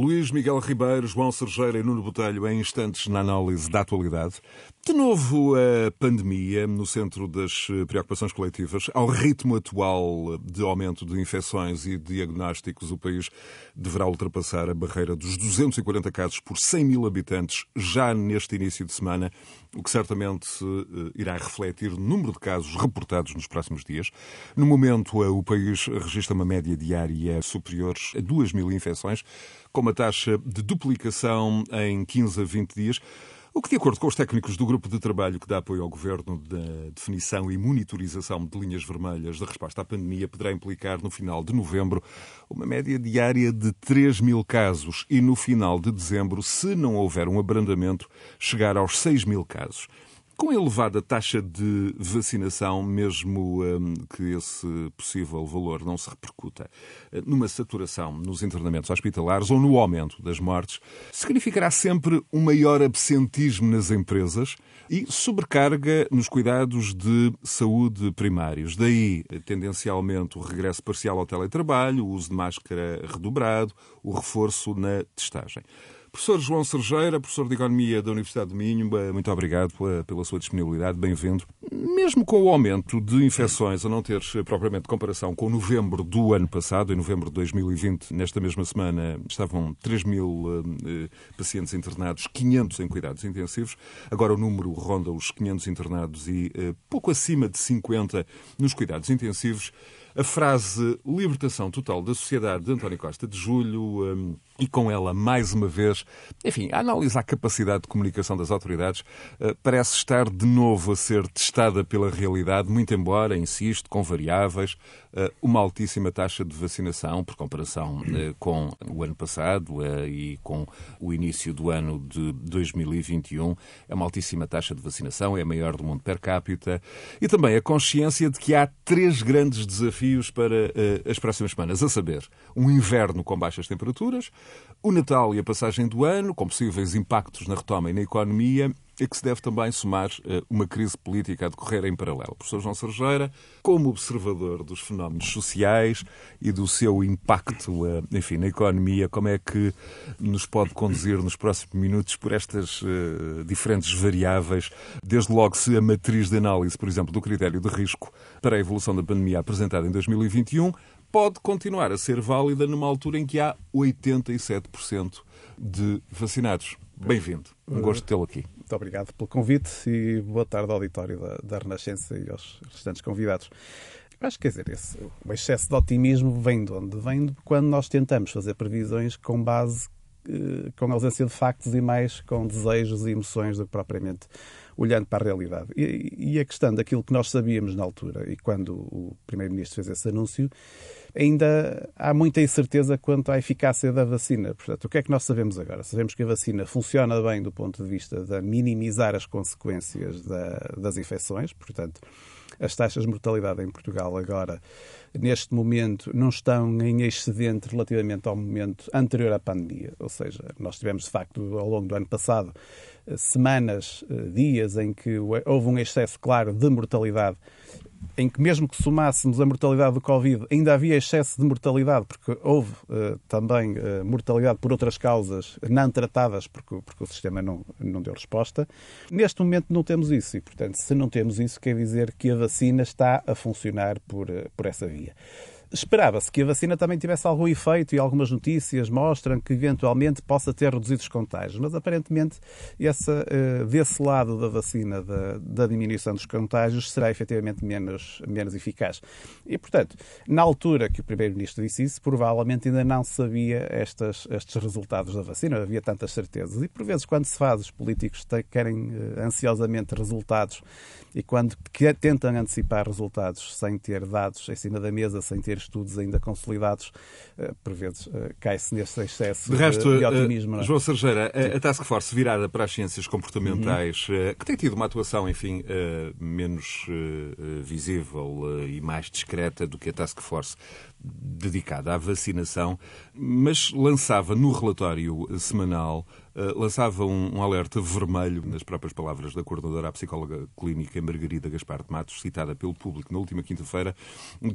Luís Miguel Ribeiro, João Sergeira e Nuno Botelho em instantes na análise da atualidade. De novo, a pandemia no centro das preocupações coletivas. Ao ritmo atual de aumento de infecções e diagnósticos, o país deverá ultrapassar a barreira dos 240 casos por 100 mil habitantes já neste início de semana, o que certamente eh, irá refletir no número de casos reportados nos próximos dias. No momento, eh, o país registra uma média diária superior a 2 mil infecções, com uma taxa de duplicação em 15 a 20 dias. O que, de acordo com os técnicos do grupo de trabalho que dá apoio ao governo da definição e monitorização de linhas vermelhas da resposta à pandemia, poderá implicar no final de novembro uma média diária de 3 mil casos e no final de dezembro, se não houver um abrandamento, chegar aos 6 mil casos. Com a elevada taxa de vacinação, mesmo hum, que esse possível valor não se repercuta eh, numa saturação nos internamentos hospitalares ou no aumento das mortes, significará sempre um maior absentismo nas empresas e sobrecarga nos cuidados de saúde primários. Daí, tendencialmente, o regresso parcial ao teletrabalho, o uso de máscara redobrado, o reforço na testagem. Professor João Sergeira, professor de Economia da Universidade de Minho, muito obrigado pela sua disponibilidade, bem-vindo. Mesmo com o aumento de infecções, a não ter propriamente comparação com novembro do ano passado, em novembro de 2020, nesta mesma semana, estavam 3 mil eh, pacientes internados, 500 em cuidados intensivos. Agora o número ronda os 500 internados e eh, pouco acima de 50 nos cuidados intensivos. A frase libertação total da sociedade de António Costa de Julho um, e com ela, mais uma vez, enfim, a análise à capacidade de comunicação das autoridades uh, parece estar de novo a ser testada pela realidade, muito embora, insisto, com variáveis, uh, uma altíssima taxa de vacinação, por comparação uh, com o ano passado e com o início do ano de 2021. É uma altíssima taxa de vacinação, é a maior do mundo per capita. E também a consciência de que há três grandes desafios desafios para uh, as próximas semanas, a saber, um inverno com baixas temperaturas, o Natal e a passagem do ano, com possíveis impactos na retoma e na economia, e que se deve também somar uh, uma crise política a decorrer em paralelo. Professor João Sergeira, como observador dos fenómenos sociais e do seu impacto, uh, enfim, na economia, como é que nos pode conduzir nos próximos minutos por estas uh, diferentes variáveis, desde logo se a matriz de análise, por exemplo, do critério de risco para a evolução da pandemia apresentada em 2021 pode continuar a ser válida numa altura em que há 87% de vacinados. Bem-vindo. Um gosto tê-lo aqui. Muito obrigado pelo convite e boa tarde ao auditório da, da Renascença e aos restantes convidados. Acho que, dizer, esse, o excesso de otimismo vem de onde? Vem de quando nós tentamos fazer previsões com base, com ausência de factos e mais com desejos e emoções do que propriamente olhando para a realidade. E, e a questão daquilo que nós sabíamos na altura e quando o Primeiro-Ministro fez esse anúncio, ainda há muita incerteza quanto à eficácia da vacina. Portanto, o que é que nós sabemos agora? Sabemos que a vacina funciona bem do ponto de vista de minimizar as consequências da, das infecções, portanto, as taxas de mortalidade em Portugal agora, neste momento, não estão em excedente relativamente ao momento anterior à pandemia. Ou seja, nós tivemos, de facto, ao longo do ano passado, semanas, eh, dias em que houve um excesso claro de mortalidade em que mesmo que somássemos a mortalidade do Covid, ainda havia excesso de mortalidade, porque houve uh, também uh, mortalidade por outras causas não tratadas, porque, porque o sistema não, não deu resposta. Neste momento não temos isso e, portanto, se não temos isso, quer dizer que a vacina está a funcionar por, uh, por essa via. Esperava-se que a vacina também tivesse algum efeito e algumas notícias mostram que eventualmente possa ter reduzido os contágios, mas aparentemente essa, eh, desse lado da vacina, da, da diminuição dos contágios, será efetivamente menos, menos eficaz. E, portanto, na altura que o Primeiro-Ministro disse isso, provavelmente ainda não sabia estas, estes resultados da vacina, havia tantas certezas. E, por vezes, quando se faz, os políticos querem eh, ansiosamente resultados e quando tentam antecipar resultados sem ter dados em cima da mesa, sem ter estudos ainda consolidados, eh, por vezes eh, cai-se nesse excesso de, resto, de eh, otimismo. É? João Sergeira, a Task Force virada para as ciências comportamentais, uhum. que tem tido uma atuação, enfim, menos visível e mais discreta do que a Task Force dedicada à vacinação, mas lançava no relatório semanal uh, lançava um, um, alerta vermelho, nas próprias palavras da coordenadora, a psicóloga clínica Margarida Gaspar de Matos, citada pelo público na última quinta-feira,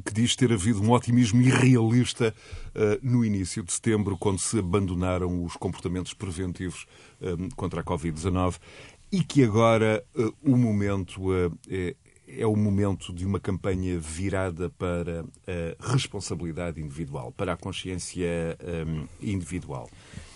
que diz ter havido um otimismo irrealista uh, no início de setembro, quando se abandonaram os comportamentos preventivos contra a Covid-19 e que agora o momento é, é o momento de uma campanha virada para a responsabilidade individual, para a consciência um, individual.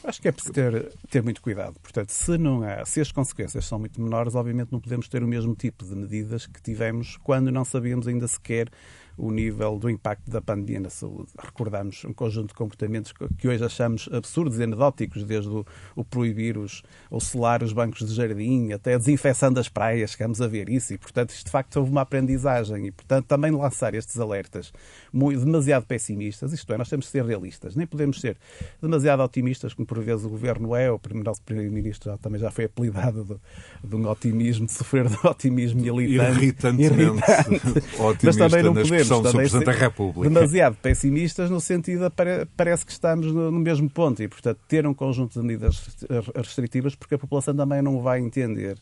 Acho que é preciso ter, ter muito cuidado. Portanto, se, não há, se as consequências são muito menores, obviamente não podemos ter o mesmo tipo de medidas que tivemos quando não sabíamos ainda sequer o nível do impacto da pandemia na saúde. Recordamos um conjunto de comportamentos que hoje achamos absurdos e anedóticos, desde o, o proibir os, ou selar os bancos de jardim, até a desinfecção das praias, chegamos a ver isso, e portanto isto de facto houve uma aprendizagem, e portanto também lançar estes alertas muito, demasiado pessimistas, isto é, nós temos de ser realistas, nem podemos ser demasiado otimistas, como por vezes o Governo é, o nosso Primeiro-Ministro também já foi apelidado de, de, um otimismo, de sofrer de otimismo militante. Irritantemente irritante. Mas também não podemos do Sr. Presidente da República. Demasiado pessimistas no sentido de parece que estamos no mesmo ponto e, portanto, ter um conjunto de medidas restritivas porque a população também não vai entender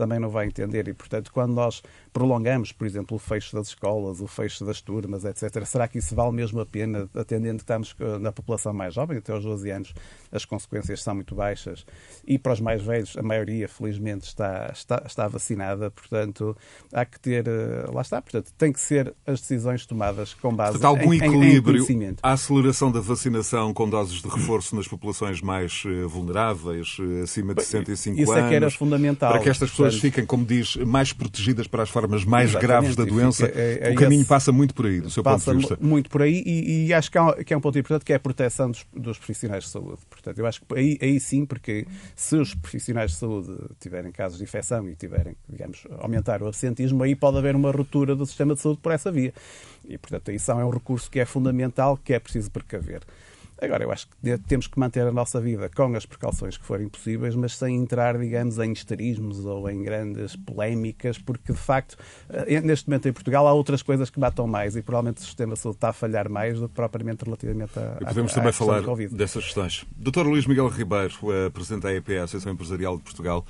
também não vai entender. E, portanto, quando nós prolongamos, por exemplo, o fecho das escolas, o fecho das turmas, etc., será que isso vale mesmo a pena, atendendo que estamos na população mais jovem, até aos 12 anos, as consequências são muito baixas. E para os mais velhos, a maioria, felizmente, está, está, está vacinada. Portanto, há que ter. Eh, lá está. Portanto, tem que ser as decisões tomadas com base portanto, algum em, equilíbrio. Em a aceleração da vacinação com doses de reforço nas populações mais eh, vulneráveis, eh, acima de 65 Isso anos. Isso é que era fundamental. Para que estas pessoas portanto, fiquem, como diz, mais protegidas para as formas mais graves da doença. É, é, o caminho esse, passa muito por aí, do seu ponto de vista. muito por aí e, e acho que, há, que é um ponto importante que é a proteção dos, dos profissionais de saúde. Portanto, eu acho que aí, aí sim, porque se os profissionais de saúde tiverem casos de infecção e tiverem, digamos, aumentar o absentismo, aí pode haver uma ruptura do sistema de saúde por essa via. E, portanto, isso é um recurso que é fundamental, que é preciso precaver. Agora, eu acho que temos que manter a nossa vida com as precauções que forem possíveis, mas sem entrar, digamos, em histerismos ou em grandes polémicas, porque, de facto, eh, neste momento em Portugal há outras coisas que matam mais e provavelmente o sistema de saúde está a falhar mais do que propriamente relativamente a. E podemos a, também falar dessas questões. Dr. Luís Miguel Ribeiro, eh, Presidente da EPA, Associação Empresarial de Portugal.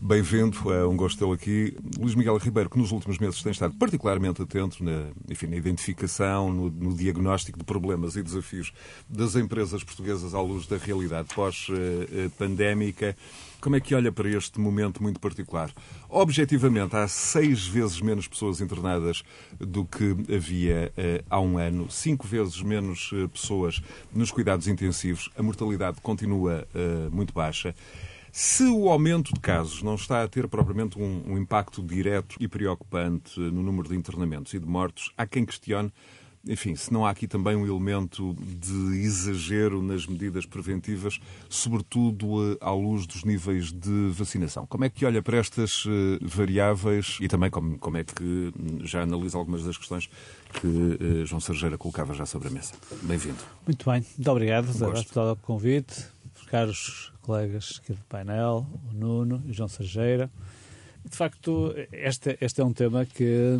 Bem-vindo, é um gosto tê-lo aqui. Luís Miguel Ribeiro, que nos últimos meses tem estado particularmente atento na, enfim, na identificação, no, no, diagnóstico de problemas e desafios das empresas portuguesas à luz da realidade pós-pandémica. Como é que olha para este momento muito particular? Objetivamente, há seis vezes menos pessoas internadas do que havia uh, há um ano, cinco vezes menos uh, pessoas nos cuidados intensivos, a mortalidade continua uh, muito baixa. Se o aumento de casos não está a ter propriamente um, um, impacto direto e preocupante no número de internamentos e de mortos, há quem questione, enfim, se não há aqui também um elemento de exagero nas medidas preventivas, sobretudo eh, à luz dos níveis de vacinação. Como é que olha para estas eh, variáveis e também como, como é que já analisa algumas das questões que uh, João Sergeira colocava já sobre a mesa? Bem-vindo. Muito bem, muito obrigado um pelo convite. Caros colegas aqui do painel, o Nuno o João Sergeira. De facto, este, este é um tema que,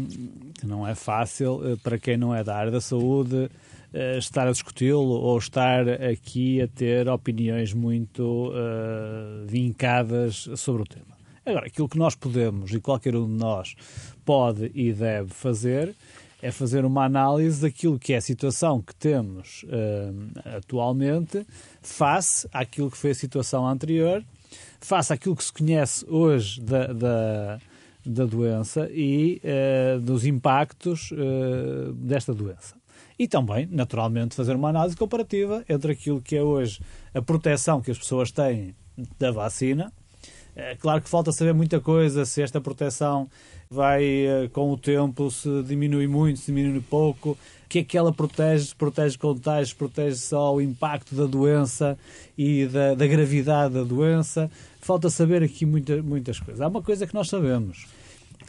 que não é fácil eh, para quem não é da área da saúde eh, estar a discuti-lo ou estar aqui a ter opiniões muito uh, vincadas sobre o tema. Agora, aquilo que nós podemos e qualquer um de nós pode e deve fazer é fazer uma análise daquilo que é a situação que temos uh, atualmente face àquilo que foi a situação anterior, face àquilo que se conhece hoje da, da, da doença e uh, dos impactos uh, desta doença. E também, naturalmente, fazer uma análise comparativa entre aquilo que é hoje a proteção que as pessoas têm da vacina. É claro que falta saber muita coisa, se esta proteção vai eh, com o tempo, se diminui muito, se diminui pouco, o que é que ela protege, protege contágios, protege só o impacto da doença e da, da gravidade da doença. Falta saber aqui muita, muitas coisas. Há uma coisa que nós sabemos,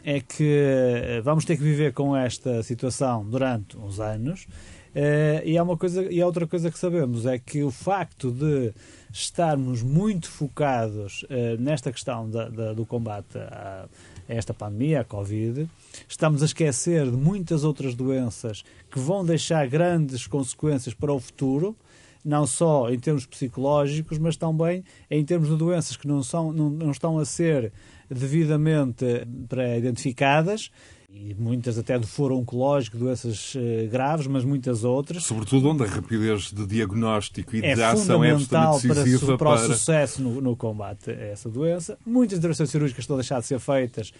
é que eh, vamos ter que viver com esta situação durante uns anos. Uh, e há uma coisa e há outra coisa que sabemos é que o facto de estarmos muito focados uh, nesta questão da, da, do combate à, esta pandemia, a Covid, estamos a esquecer de muitas outras doenças que vão deixar grandes consequências para o futuro, não só em termos psicológicos, mas também em termos de doenças que não, são, não, não estão a ser devidamente pré-identificadas e muitas até de foro oncológico, doenças uh, graves, mas muitas outras. Sobretudo onde a rapidez de diagnóstico e é de ação é absolutamente decisiva para, para, o sucesso no, no, combate a essa doença. Muitas intervenções cirúrgicas estão a deixar de ser feitas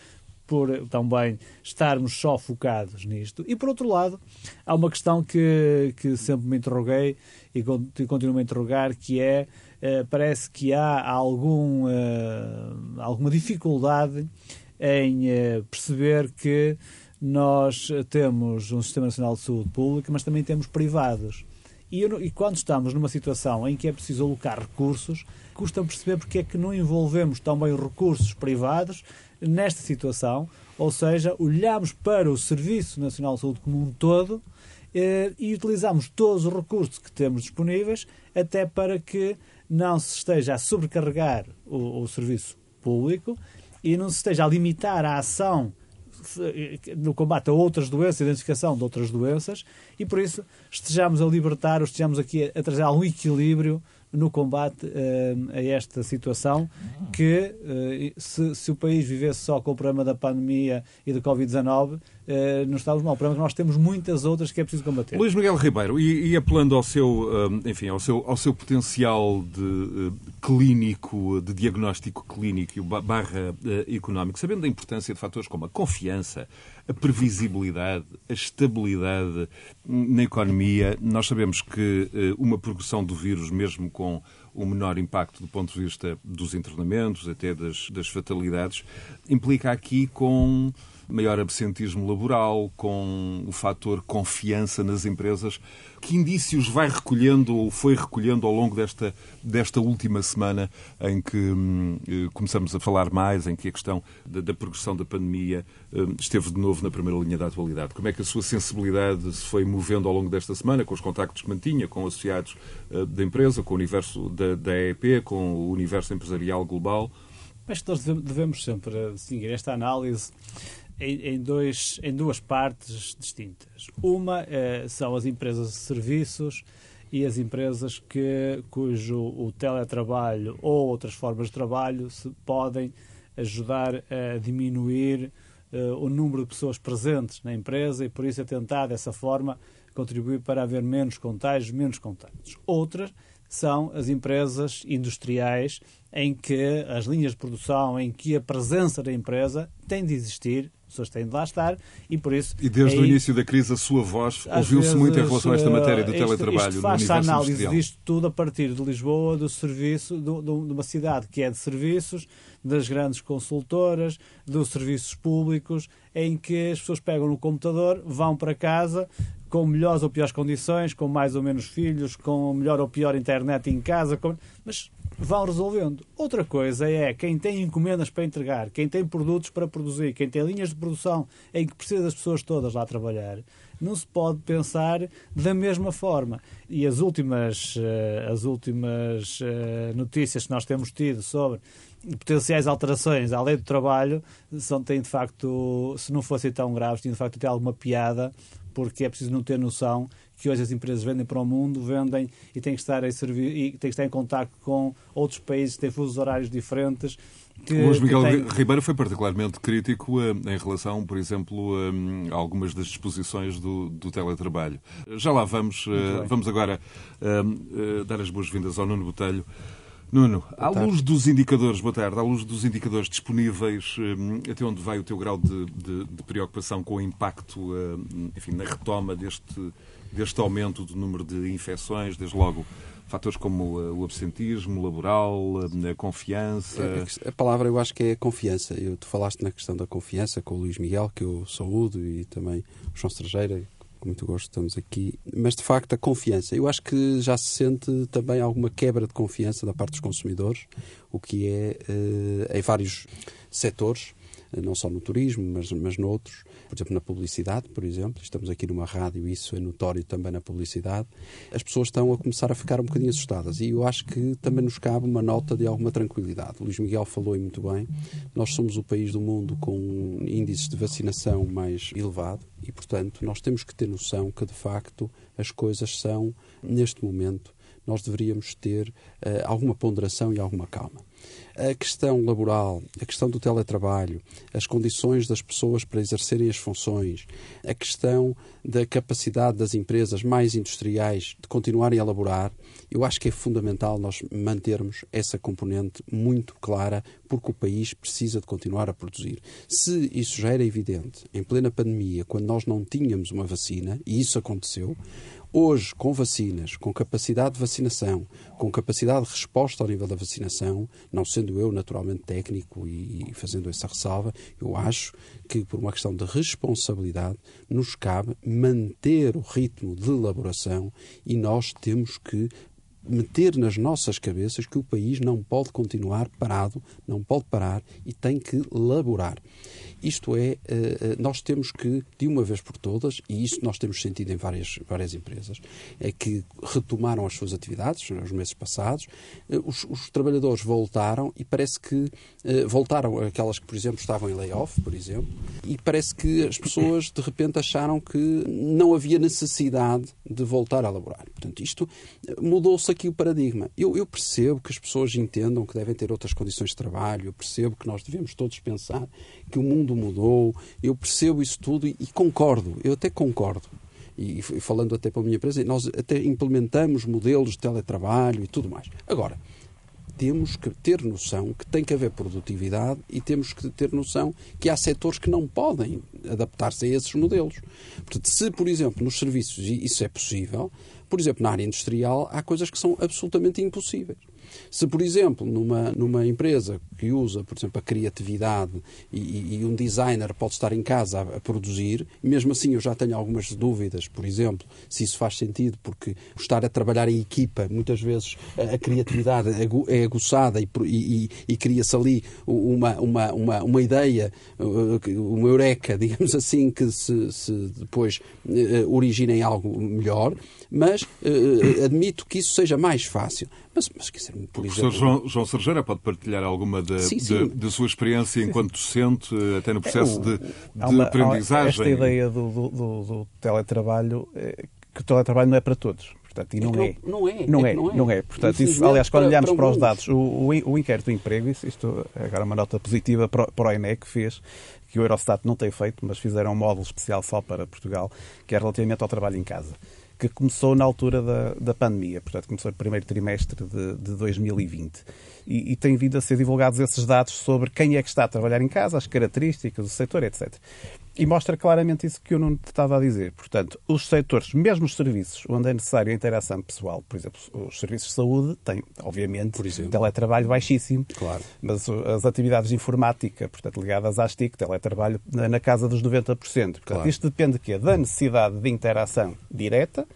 por também estarmos só focados nisto. E, por outro lado, há uma questão que, que sempre me interroguei e continuo a interrogar, que é, uh, parece que há algum, alguma dificuldade em eh, perceber que nós temos um Sistema Nacional de Saúde Pública, mas também temos privados. E, e, quando estamos numa situação em que é preciso alocar recursos, custa perceber porque é que não envolvemos também recursos privados nesta situação, ou seja, olhamos para o Serviço Nacional de Saúde como um todo eh, e utilizamos todos os recursos que temos disponíveis até para que não se esteja a sobrecarregar o, o serviço público e não se esteja a limitar a ação no combate a outras doenças, a identificação de outras doenças, e por isso estejamos a libertar, ou estejamos aqui a, trazer algum equilíbrio no combate uh, a esta situação que, uh, se, se, o país vivesse só com o problema da pandemia e da Covid-19, uh, não estávamos mal. O problema é que nós temos muitas outras que é preciso combater. Luís Miguel Ribeiro, e, e apelando ao seu, enfim, ao seu, ao seu potencial de clínico, de diagnóstico clínico barra económico, sabendo da importância de fatores como a confiança, a previsibilidade, a estabilidade na economia, nós sabemos que uma progressão do vírus, mesmo com um menor impacto do ponto de vista dos internamentos, até das, das fatalidades, implica aqui com maior absentismo laboral, com o fator confiança nas empresas. Que indícios vai recolhendo ou foi recolhendo ao longo desta, desta última semana em que hum, eh, começamos a falar mais, em que a questão da, da progressão da pandemia hum, esteve de novo na primeira linha da atualidade? Como é que a sua sensibilidade se foi movendo ao longo desta semana, com os contactos que mantinha, com associados uh, da empresa, com o universo da, da EEP, com o universo empresarial global? Mas nós devemos sempre distinguir esta análise em, em, dois, em duas partes distintas. Uma eh, são as empresas de serviços e as empresas que, cujo o teletrabalho ou outras formas de trabalho se podem ajudar a diminuir uh, o número de pessoas presentes na empresa e por isso a tentar dessa forma contribuir para haver menos contágios, menos contágios. Outras são as empresas industriais em que as linhas de produção, em que a presença da empresa tem de existir pessoas têm de lá estar e por isso... E desde aí, o início da crise a sua voz ouviu-se muito em relação a esta matéria do isto, teletrabalho isto faz no universo análise industrial. disto tudo a partir de Lisboa, do serviço, do, do, de uma cidade que é de serviços, das grandes consultoras, dos serviços públicos, em que as pessoas pegam no computador, vão para casa, com melhores ou piores condições, com mais ou menos filhos, com melhor ou pior internet em casa, com... mas vão resolvendo. Outra coisa é quem tem encomendas para entregar, quem tem produtos para produzir, quem tem linhas de produção em que precisa das pessoas todas lá trabalhar, não se pode pensar da mesma forma. E as últimas, eh, as últimas eh, notícias que nós temos tido sobre potenciais alterações à lei do trabalho são, têm de facto, se não fossem tão graves, têm de facto até alguma piada, porque é preciso não ter noção que hoje as empresas vendem para o mundo, vendem e têm que estar em, servir, e têm que estar em contato com outros países que têm fusos horários diferentes. Que, Luís Miguel tem... Ribeiro foi particularmente crítico uh, em relação, por exemplo, uh, a algumas das disposições do, do teletrabalho. Já lá vamos. Uh, vamos agora dar as boas-vindas ao Nuno Botelho. Nuno, à luz dos indicadores, boa tarde, à luz dos indicadores disponíveis, até onde vai o teu grau de, de, de preocupação com o impacto, enfim, na retoma deste, deste aumento do número de infecções, desde logo fatores como eh, o absentismo laboral, a confiança. A palavra eu acho que é confiança. Eu, tu falaste na questão da confiança com o Luís Miguel, que eu saúdo, e também o João Estrangeira, com muito gosto estamos aqui. Mas de facto a confiança. Eu acho que já se sente também alguma quebra de confiança da parte dos consumidores, o que é uh, em vários setores, eh, não só no turismo, mas, mas noutros. Por exemplo, na publicidade, por exemplo, estamos aqui numa rádio, isso é notório também na publicidade, as pessoas estão a começar a ficar um bocadinho assustadas. E eu acho que também nos cabe uma nota de alguma tranquilidade. O Luís Miguel falou e muito bem, nós somos o país do mundo com índices de vacinação mais elevado e, portanto, nós temos que ter noção que, de facto, as coisas são, neste momento, nós deveríamos ter uh, alguma ponderação e alguma calma a questão laboral, a questão do teletrabalho, as condições das pessoas para exercerem as funções, a questão da capacidade das empresas mais industriais de continuarem a elaborar, eu acho que é fundamental nós mantermos essa componente muito clara, porque o país precisa de continuar a produzir. Se isso já era evidente em plena pandemia, quando nós não tínhamos uma vacina, e isso aconteceu, Hoje, com vacinas, com capacidade de vacinação, com capacidade de resposta ao nível da vacinação, não sendo eu naturalmente técnico e fazendo essa ressalva, eu acho que, por uma questão de responsabilidade, nos cabe manter o ritmo de elaboração e nós temos que meter nas nossas cabeças que o país não pode continuar parado, não pode parar e tem que laborar. Isto é, eh, eh, nós temos que, de uma vez por todas, e isso nós temos sentido em várias, várias empresas, é que retomaram as suas atividades nos meses passados, eh, os, os trabalhadores voltaram e parece que voltaram aquelas que, por exemplo, estavam em layoff, por exemplo, e parece que as pessoas de repente acharam que não havia necessidade de voltar a laborar. Portanto, isto mudou-se aqui o paradigma. Eu, eu percebo que as pessoas entendam que devem ter outras condições de trabalho, eu percebo que nós devemos todos pensar que o mundo mudou, eu percebo isso tudo e, e concordo, eu até concordo. E falando até para a minha empresa, nós até implementamos modelos de teletrabalho e tudo mais. Agora, temos que ter noção que tem que haver produtividade e temos que ter noção que há setores que não podem adaptar-se a esses modelos. Portanto, se, por exemplo, nos serviços isso é possível, por exemplo, na área industrial, há coisas que são absolutamente impossíveis. Se, por exemplo, numa, numa empresa que usa, por exemplo, a criatividade e, e um designer pode estar em casa a, a, produzir, mesmo assim eu já tenho algumas dúvidas, por exemplo, se isso faz sentido, porque estar a trabalhar em equipa, muitas vezes a, a criatividade é, é aguçada e, e, e cria-se ali uma, uma, uma, uma ideia, uma eureka, digamos assim, que se, se depois uh, origina em algo melhor, mas uh, admito que isso seja mais fácil. Mas, mas quer dizer, por exemplo... O professor João, João Sergeira pode partilhar alguma da, sim, sim. sua experiência enquanto docente, até no processo é, de, de uma, aprendizagem? Esta ideia do, do, do, do teletrabalho, é, que o teletrabalho não é para todos. Portanto, e não, é, não, é. Não é. Não é. Não é. Portanto, isso, aliás, quando olhamos para, para, os dados, o, o, o inquérito do emprego, isto, agora uma nota positiva para, para o INEC que fez, que o Eurostat não tem feito, mas fizeram um módulo especial só para Portugal, que é relativamente ao trabalho em casa que começou na altura da, da pandemia, portanto, começou no primeiro trimestre de, de 2020. E, e tem vindo a ser divulgados esses dados sobre quem é que está a trabalhar em casa, as características do setor, etc. E mostra claramente isso que eu não estava a dizer. Portanto, os setores, mesmo os serviços onde é necessário a interação pessoal, por exemplo, os serviços de saúde têm, obviamente, por exemplo. teletrabalho baixíssimo, claro. mas as atividades de informática, portanto, ligadas às TIC, teletrabalho na casa dos 90%. Portanto, claro. isto depende de quê? Da necessidade de interação direta,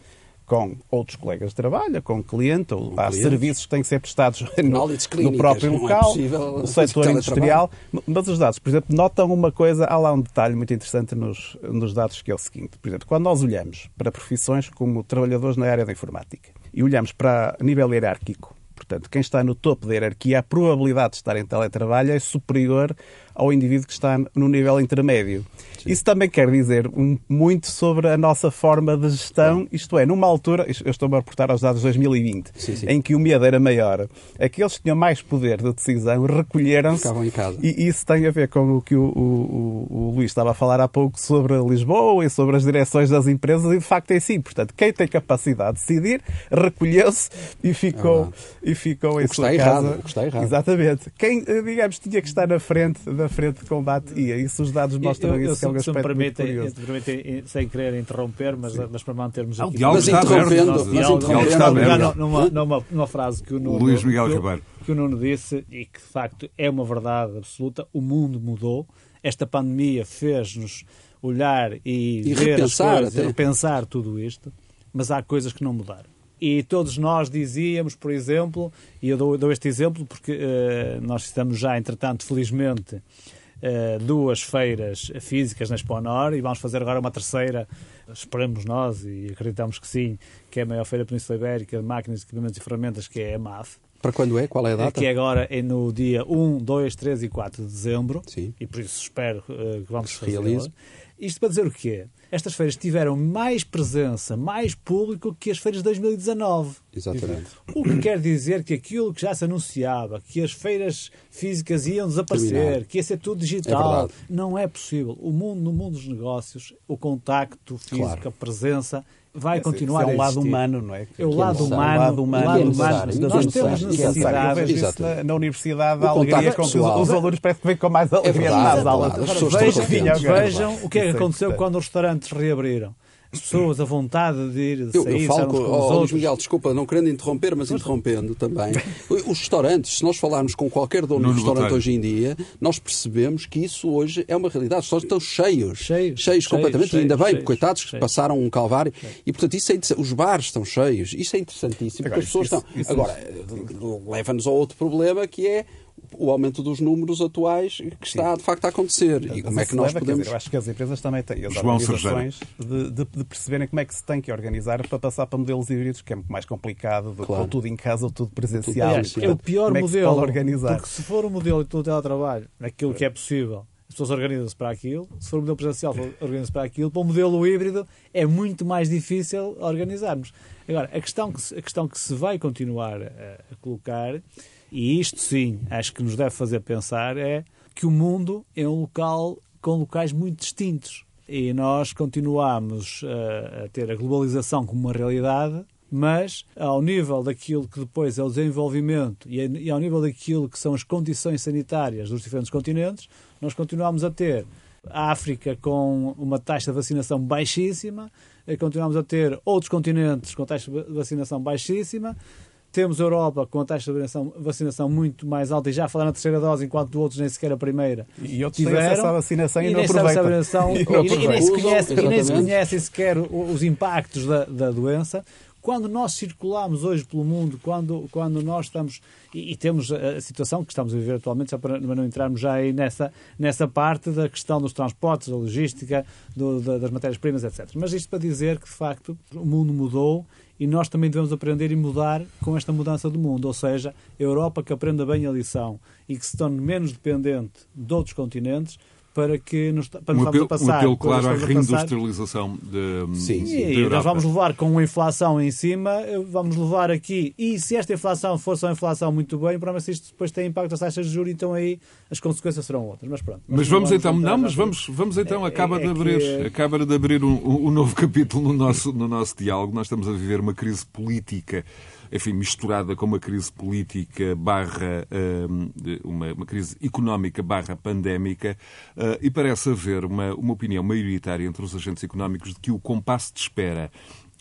com outros colegas de trabalho, com cliente, ou há serviços que têm que ser prestados no, no próprio é local, é no setor industrial. Mas os dados, por exemplo, notam uma coisa, há lá um detalhe muito interessante nos, nos dados que é o seguinte. Por exemplo, quando nós olhamos para profissões como trabalhadores na área da informática e olhamos para nível hierárquico, portanto, quem está no topo da hierarquia, a probabilidade de estar em teletrabalho é superior ao indivíduo que está no nível intermédio. Sim. Isso também quer dizer muito sobre a nossa forma de gestão, isto é, numa altura, eu estou-me a reportar aos dados de 2020, sim, sim. em que o medo era maior, aqueles que tinham mais poder de decisão recolheram-se. Ficavam em casa. E isso tem a ver com o que o, o, o, Luís estava a falar há pouco sobre Lisboa e sobre as direções das empresas, e de facto é assim. Portanto, quem tem capacidade de decidir recolheu-se e ficou, é e ficou em sua casa. Errado, o que está errado. Exatamente. Quem, digamos, tinha que estar na frente da frente de combate ia. Isso os dados mostram eu, eu, isso, que é um aspecto me permitem, muito permitem, sem querer interromper, mas, mas para mantermos aqui... Mas interrompendo, mas interrompendo. Numa, numa, numa frase que o Nuno... Luís Miguel Ribeiro. Que o Nuno disse, e que de facto é uma verdade absoluta, o mundo mudou, esta pandemia fez-nos olhar e, e ver repensar, as coisas, repensar tudo isto, mas há coisas que não mudaram. E todos nós dizíamos, por exemplo, e eu dou, dou este exemplo porque uh, nós estamos já, entretanto, felizmente, uh, duas feiras físicas na Exponor e vamos fazer agora uma terceira, esperamos nós e acreditamos que sim, que é a maior feira Península Ibérica de máquinas, equipamentos e ferramentas, que é a MAF. Para quando é? Qual é a data? Que agora é no dia 1, 2, 3 e 4 de dezembro. Sim. E por isso espero uh, que vamos fazer. Isto para dizer o quê? Estas feiras tiveram mais presença, mais público que as feiras de 2019. Exatamente. O que quer dizer que aquilo que já se anunciava, que as feiras físicas iam desaparecer, Terminar. que ia ser tudo digital, é não é possível. O mundo, no mundo dos negócios, o contacto físico, claro. a presença vai é, continuar é um lado humano, não é? É o lado humano. lado humano. Lado humano. Nós temos necessidade. Eu vejo isso na, na universidade, a alegria com que os, os alunos parece que vêm com mais alegria é nas aulas. Vejam, vejam o que é que aconteceu quando os restaurantes reabriram as pessoas a vontade de ir de sair, eu, eu falo com, com oh, Luís Miguel, desculpa, não querendo interromper, mas interrompendo também. Os restaurantes, se nós falarmos com qualquer dono de restaurante hoje em dia, nós percebemos que isso hoje é uma realidade. Os restaurantes estão cheios, cheios, cheios completamente, cheios, e ainda bem, cheios, coitados que passaram um calvário. E portanto, isso é os bares estão cheios, isso é interessantíssimo, Agora, porque as pessoas isso, estão. Isso, Agora, leva-nos a outro problema que é o aumento dos números atuais que está Sim. de facto a acontecer. E como é que nós leva, podemos. Dizer, eu acho que as empresas também têm, as João organizações, de, de, de, perceberem como é que se tem que organizar para passar para modelos híbridos, que é muito mais complicado do claro. que tudo em casa ou tudo presencial. Aliás, é o pior é modelo. organizar? Porque se for o um modelo de todo teletrabalho, aquilo que é possível, as pessoas organizam-se para aquilo. Se for um modelo presencial, organizam-se para aquilo. Para o modelo híbrido, é muito mais difícil organizarmos. Agora, a questão que se, a questão que se vai continuar a, a colocar e isto sim, acho que nos deve fazer pensar é que o mundo é um local com locais muito distintos. E nós continuamos a, a ter a globalização como uma realidade, mas ao nível daquilo que depois é o desenvolvimento e ao nível daquilo que são as condições sanitárias dos diferentes continentes, nós continuamos a ter a África com uma taxa de vacinação baixíssima, continuamos a ter outros continentes com taxa de vacinação baixíssima, temos a Europa com a taxa de vacinação, vacinação muito mais alta e já falaram na terceira dose, enquanto outros nem sequer a primeira. E outros tiveram, acesso à vacinação e, e não aproveitam. Vacinação, e, não e, e, nem se conhece, e nem se conhecem sequer os impactos da, da doença. Quando nós circulamos hoje pelo mundo, quando, quando nós estamos e, e, temos a situação que estamos a viver atualmente, já para não entrarmos já aí nessa, nessa parte da questão dos transportes, da logística, do, da, das matérias-primas, etc. Mas isto para dizer que, de facto, o mundo mudou e nós também devemos aprender e mudar com esta mudança do mundo, ou seja, a Europa que aprenda bem a lição e que se torne menos dependente de outros continentes para que nos, para um apelo, passar. Um apelo claro à reindustrialização de, Sim. E nós vamos levar com uma inflação em cima, vamos levar aqui, e se esta inflação for só inflação muito bem, o problema é se isto depois tem impacto nas taxas de juros, então aí as consequências serão outras. Mas pronto. Mas vamos, vamos então, não, mas vamos, vamos então, é, acaba, é, de abrir, que... acaba de abrir um, um novo capítulo no nosso, no nosso diálogo. Nós estamos a viver uma crise política enfim, misturada com uma crise política barra hum, uma, uma crise económica barra pandémica uh, e parece haver uma, uma opinião maioritária entre os agentes económicos de que o compasso de espera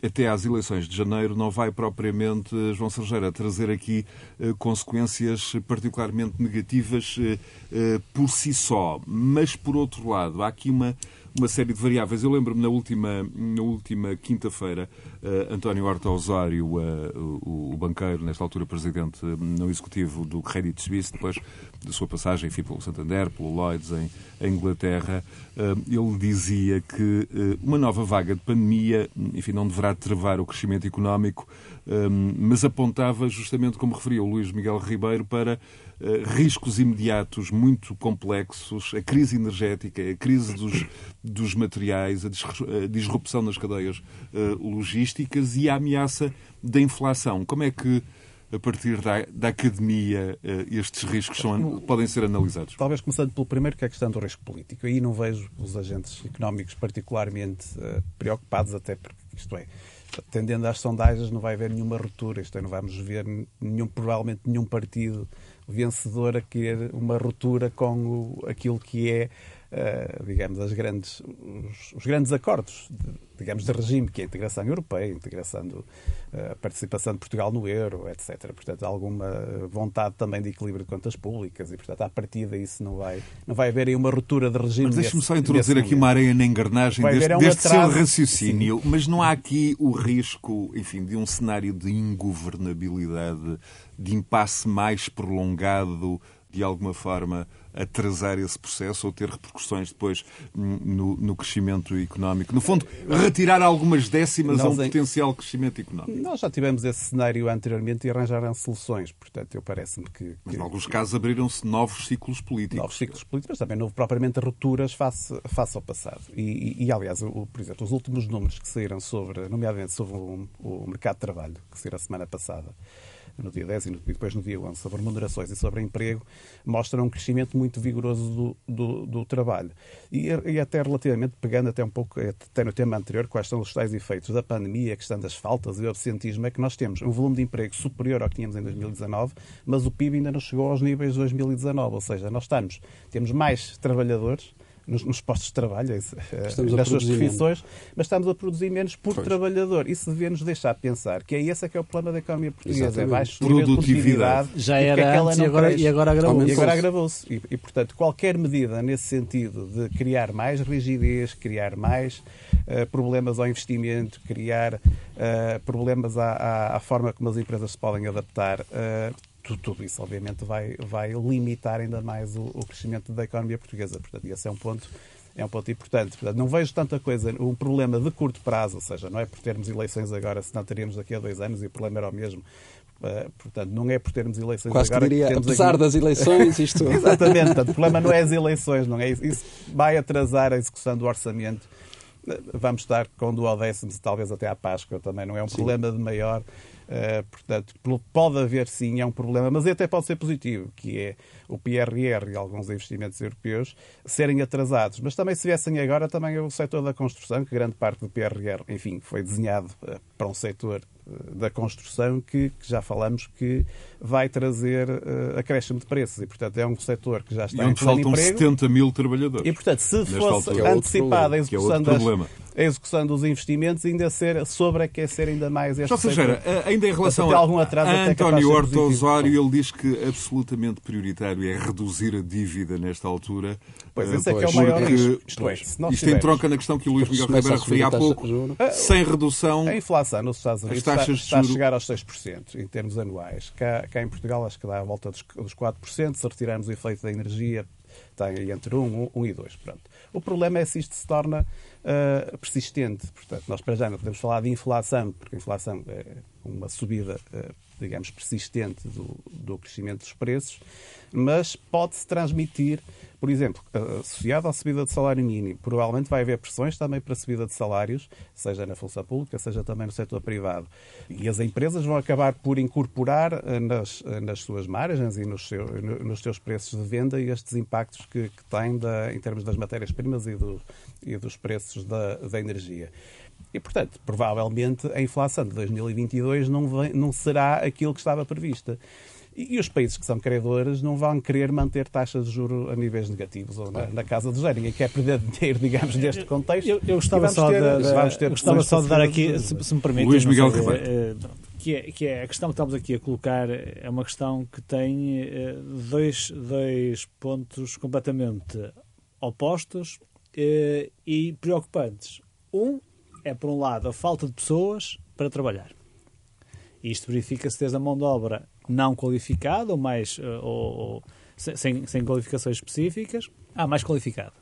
até às eleições de janeiro não vai propriamente, João Sergeira, trazer aqui uh, consequências particularmente negativas uh, por si só. Mas, por outro lado, há aqui uma, uma série de variáveis. Eu lembro-me na última, na última quinta-feira, uh, António Horta Osório, uh, o, o, banqueiro, nesta altura presidente uh, no executivo do Credit Suisse, depois da sua passagem enfim, pelo Santander, pelo Lloyds em, em Inglaterra, ele dizia que uma nova vaga de pandemia enfim, não deverá travar o crescimento económico, mas apontava justamente, como referia o Luís Miguel Ribeiro, para eh, riscos imediatos muito complexos, a crise energética, a crise dos, dos materiais, a disrupção nas cadeias eh, logísticas e a ameaça da inflação. Como é que a partir da, da academia, eh, estes riscos são, podem ser analisados? Talvez começando pelo primeiro, que é a questão do risco político. Aí não vejo os agentes económicos particularmente preocupados, até porque, isto é, atendendo às sondagens, não vai haver nenhuma ruptura. Isto é, não vamos ver nenhum, provavelmente nenhum partido vencedor a querer uma ruptura com o, aquilo que é, uh, digamos, as grandes, os, os, grandes acordos, de, digamos, de regime, que é a integração europeia, a integração do, uh, a participação de Portugal no euro, etc. Portanto, alguma vontade também de equilíbrio de contas públicas e, portanto, à partida isso não vai, não vai haver aí uma ruptura de regime. Mas deixe-me só introduzir aqui uma areia na engrenagem vai deste, um deste seu raciocínio, Sim. mas não há aqui o risco, enfim, de um cenário de ingovernabilidade de impasse mais prolongado de alguma forma, atrasar esse processo ou ter repercussões depois no, no crescimento económico? No fundo, retirar algumas décimas a um potencial crescimento económico. Nós já tivemos esse cenário anteriormente e arranjaram soluções. Portanto, eu parece-me que, que, Mas, em alguns casos, abriram-se novos ciclos políticos. Novos ciclos políticos, mas também não houve propriamente rupturas face, face ao passado. E, e, e aliás, o, por exemplo, os últimos números que saíram sobre, nomeadamente sobre o, o mercado de trabalho, que saíram a semana passada, no dia 10 e depois no dia 11, sobre remunerações e sobre emprego, mostram um crescimento muito vigoroso do, do, do trabalho. E, e, até relativamente, pegando até um pouco até no tema anterior, quais são os tais efeitos da pandemia, a questão das faltas e o absentismo, é que nós temos um volume de emprego superior ao que tínhamos em 2019, mas o PIB ainda não chegou aos níveis de 2019, ou seja, nós estamos, temos mais trabalhadores, nos, nos, postos de trabalho, eh, nas suas profissões, menos. mas estamos a produzir menos por pois. trabalhador. Isso devia nos deixar pensar que é esse é que é o problema da economia portuguesa. Exatamente. É baixo produtividade. Já era e antes e agora, e agora agravou-se. E agora agravou-se. E, e, portanto, qualquer medida nesse sentido de criar mais rigidez, criar mais uh, problemas ao investimento, criar uh, problemas à, à, à, forma como as empresas se podem adaptar, uh, tudo isso, obviamente, vai, vai limitar ainda mais o, o, crescimento da economia portuguesa. Portanto, esse é um ponto, é um ponto importante. Portanto, não vejo tanta coisa, um problema de curto prazo, ou seja, não é por termos eleições agora, senão teríamos daqui a dois anos e o problema era o mesmo. Uh, portanto, não é por termos eleições Quase agora. Que diria, que apesar aqui... das eleições, isto. Exatamente, portanto, o problema não é as eleições, não é isso. Isso vai atrasar a execução do orçamento. Vamos estar com duodécimos, talvez até à Páscoa também, não é um Sim. problema de maior portanto, pode haver sim, é um problema, mas até pode ser positivo, que é o PRR e alguns investimentos europeus serem atrasados. Mas também se viessem agora, também é o setor da construção, que grande parte do PRR, enfim, foi desenhado uh, para um setor uh, da construção que, que, já falamos que vai trazer acréscimo de preços. E, portanto, é um setor que já está e onde em faltam emprego. 70 mil trabalhadores. E, portanto, se fosse altura. antecipada a é execução das a execução dos investimentos ainda ser sobreaquecer ainda mais este Ou seja, ainda em relação a, algum atraso a António Horta Osório, ele diz que absolutamente prioritário é reduzir a dívida nesta altura. Pois, esse é que é o maior risco. Isto, é, isto entronca na questão que o Luís Miguel Ribeiro referia há pouco. Sem redução... A inflação nos Estados Unidos está, está a chegar aos 6% em termos anuais. Cá, cá em Portugal acho que dá a volta dos, dos 4%. Se retirarmos o efeito da energia, tem entre 1, 1 e 2. Pronto. O problema é se isto se torna uh, persistente. Portanto, nós para já não podemos falar de inflação, porque a inflação é uma subida, uh, digamos, persistente do, do crescimento dos preços, mas pode-se transmitir por exemplo, associado à subida de salário mínimo, provavelmente vai haver pressões também para a subida de salários, seja na função pública, seja também no setor privado. E as empresas vão acabar por incorporar eh, nas, eh, nas suas margens e nos, seu, nos seus preços de venda estes impactos que, que têm da, em termos das matérias-primas e, do, e dos preços da, da energia. E, portanto, provavelmente a inflação de 2022 não, vem, não será aquilo que estava prevista. E, os países que são credores não vão querer manter taxas de juros a níveis negativos ou na, na casa do zero. Ninguém quer perder dinheiro, digamos, neste contexto. Eu, eu gostava só, ter, de, de, gostava só de dar aqui, se, se me permite, Luís Miguel Ribeiro. Eh, que é, que é a questão que estamos aqui a colocar é uma questão que tem eh, dois, dois pontos completamente opostos eh, e preocupantes. Um é, por um lado, a falta de pessoas para trabalhar. Isto verifica-se desde a mão de obra não qualificada ou mais eh, ou, ou sem, sem qualificações específicas a mais qualificada.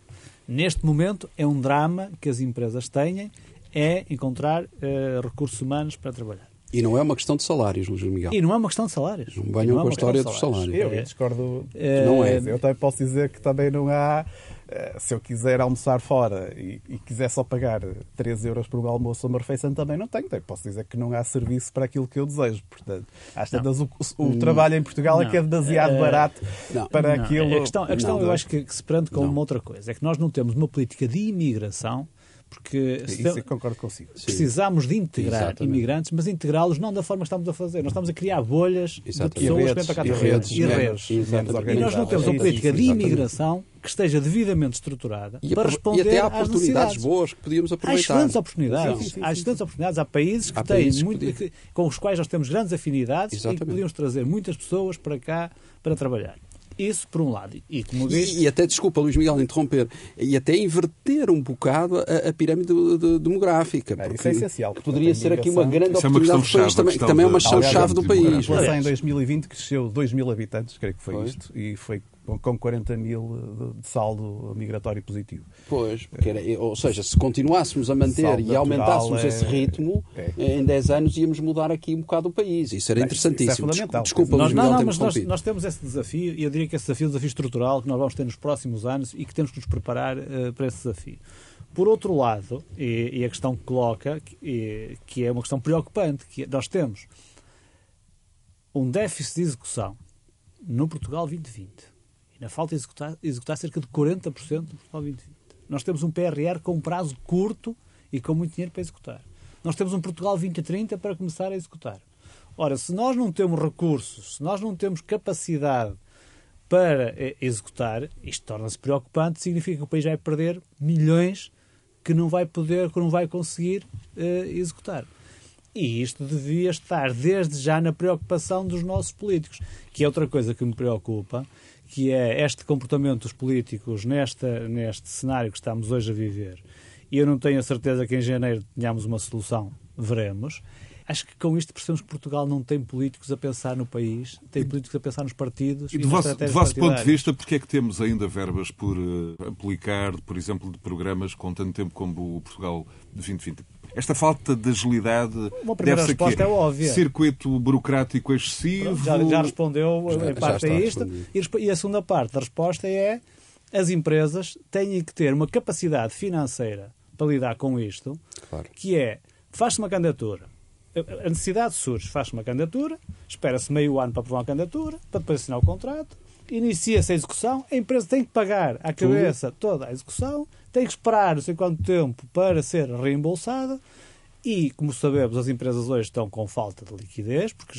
Neste momento é um drama que as empresas têm é encontrar uh, recursos humanos para trabalhar. E não é uma questão de salários, Luís Miguel. E não é uma questão de salários. Não venham não é com a história dos salários. Eu é. discordo. É, não é. Eu também posso dizer que também não há eh, se eu quiser almoçar fora e, e, quiser só pagar 3 euros por um almoço ou uma refeição, também não tenho. Posso dizer que não há serviço para aquilo que eu desejo. Portanto, às tantas, o, o, hum, trabalho em Portugal não. é que é demasiado uh, barato não. para não. aquilo. A questão, a questão eu acho que, que se prende com uma outra coisa. É que nós não temos uma política de imigração porque Isso concordo consigo. precisamos de integrar Exatamente. imigrantes, mas integrá-los não da forma que estamos a fazer. Nós estamos a criar bolhas Exatamente. de pessoas que vêm para cá e redes, e redes. E nós não temos uma política de imigração que esteja devidamente estruturada e para responder e até há oportunidades boas que podíamos aproveitar. Há excelentes oportunidades. Sim, sim, sim, há excelentes oportunidades. Há países que há têm países muito, que, com os quais nós temos grandes afinidades Exatamente. e que podíamos trazer muitas pessoas para cá para trabalhar. Isso por um lado. E, como disse... e, e até, desculpa, Luís Miguel, interromper, e até inverter um bocado a, a pirâmide demográfica. É, isso é essencial. Poderia ser aqui uma grande isso oportunidade é país, também, que também é uma chave do país. A em 2020 cresceu 2 mil habitantes, creio que foi, foi. isto, e foi com 40 mil de saldo migratório positivo. Pois, era, ou seja, se continuássemos a manter e aumentássemos é, esse ritmo, é, é. em 10 anos íamos mudar aqui um bocado o país. Isso era interessantíssimo. Isso é. Desculpa, nós, não, não, mas nós, nós, temos esse desafio, e eu diria que esse desafio é um desafio estrutural que nós vamos ter nos próximos anos e que temos que nos preparar uh, para esse desafio. Por outro lado, e, e a questão que coloca, que, que é uma questão preocupante, que nós temos um déficit de execução no Portugal 2020 Ainda falta executar, executar cerca de 40% do Portugal 2020. Nós temos um PRR com um prazo curto e com muito dinheiro para executar. Nós temos um Portugal 2030 para começar a executar. Ora, se nós não temos recursos, se nós não temos capacidade para eh, executar, isto torna-se preocupante, significa que o país vai perder milhões que não vai poder, que não vai conseguir eh, executar. E isto devia estar desde já na preocupação dos nossos políticos, que é outra coisa que me preocupa, que é este comportamento dos políticos nesta, neste cenário que estamos hoje a viver. E eu não tenho a certeza que em janeiro tenhamos uma solução, veremos. Acho que com isto percebemos que Portugal não tem políticos a pensar no país, tem políticos a pensar nos partidos. E, e do vosso, do vosso ponto de vista, porque é que temos ainda verbas por uh, aplicar, por exemplo, de programas com tanto tempo como o Portugal de 2020? Esta falta de agilidade Uma primeira deve resposta é óbvia. Circuito burocrático excessivo. Já, já respondeu já, em parte a isto. E a segunda parte da resposta é as empresas têm que ter uma capacidade financeira para lidar com isto, claro. que é faz-se uma candidatura. A necessidade surge, faz-se uma candidatura, espera-se meio ano para aprovar uma candidatura, para depois assinar o contrato, inicia-se a execução, a empresa tem que pagar à cabeça toda a execução, tem que esperar não sei quanto tempo para ser reembolsada e, como sabemos, as empresas hoje estão com falta de liquidez, porque,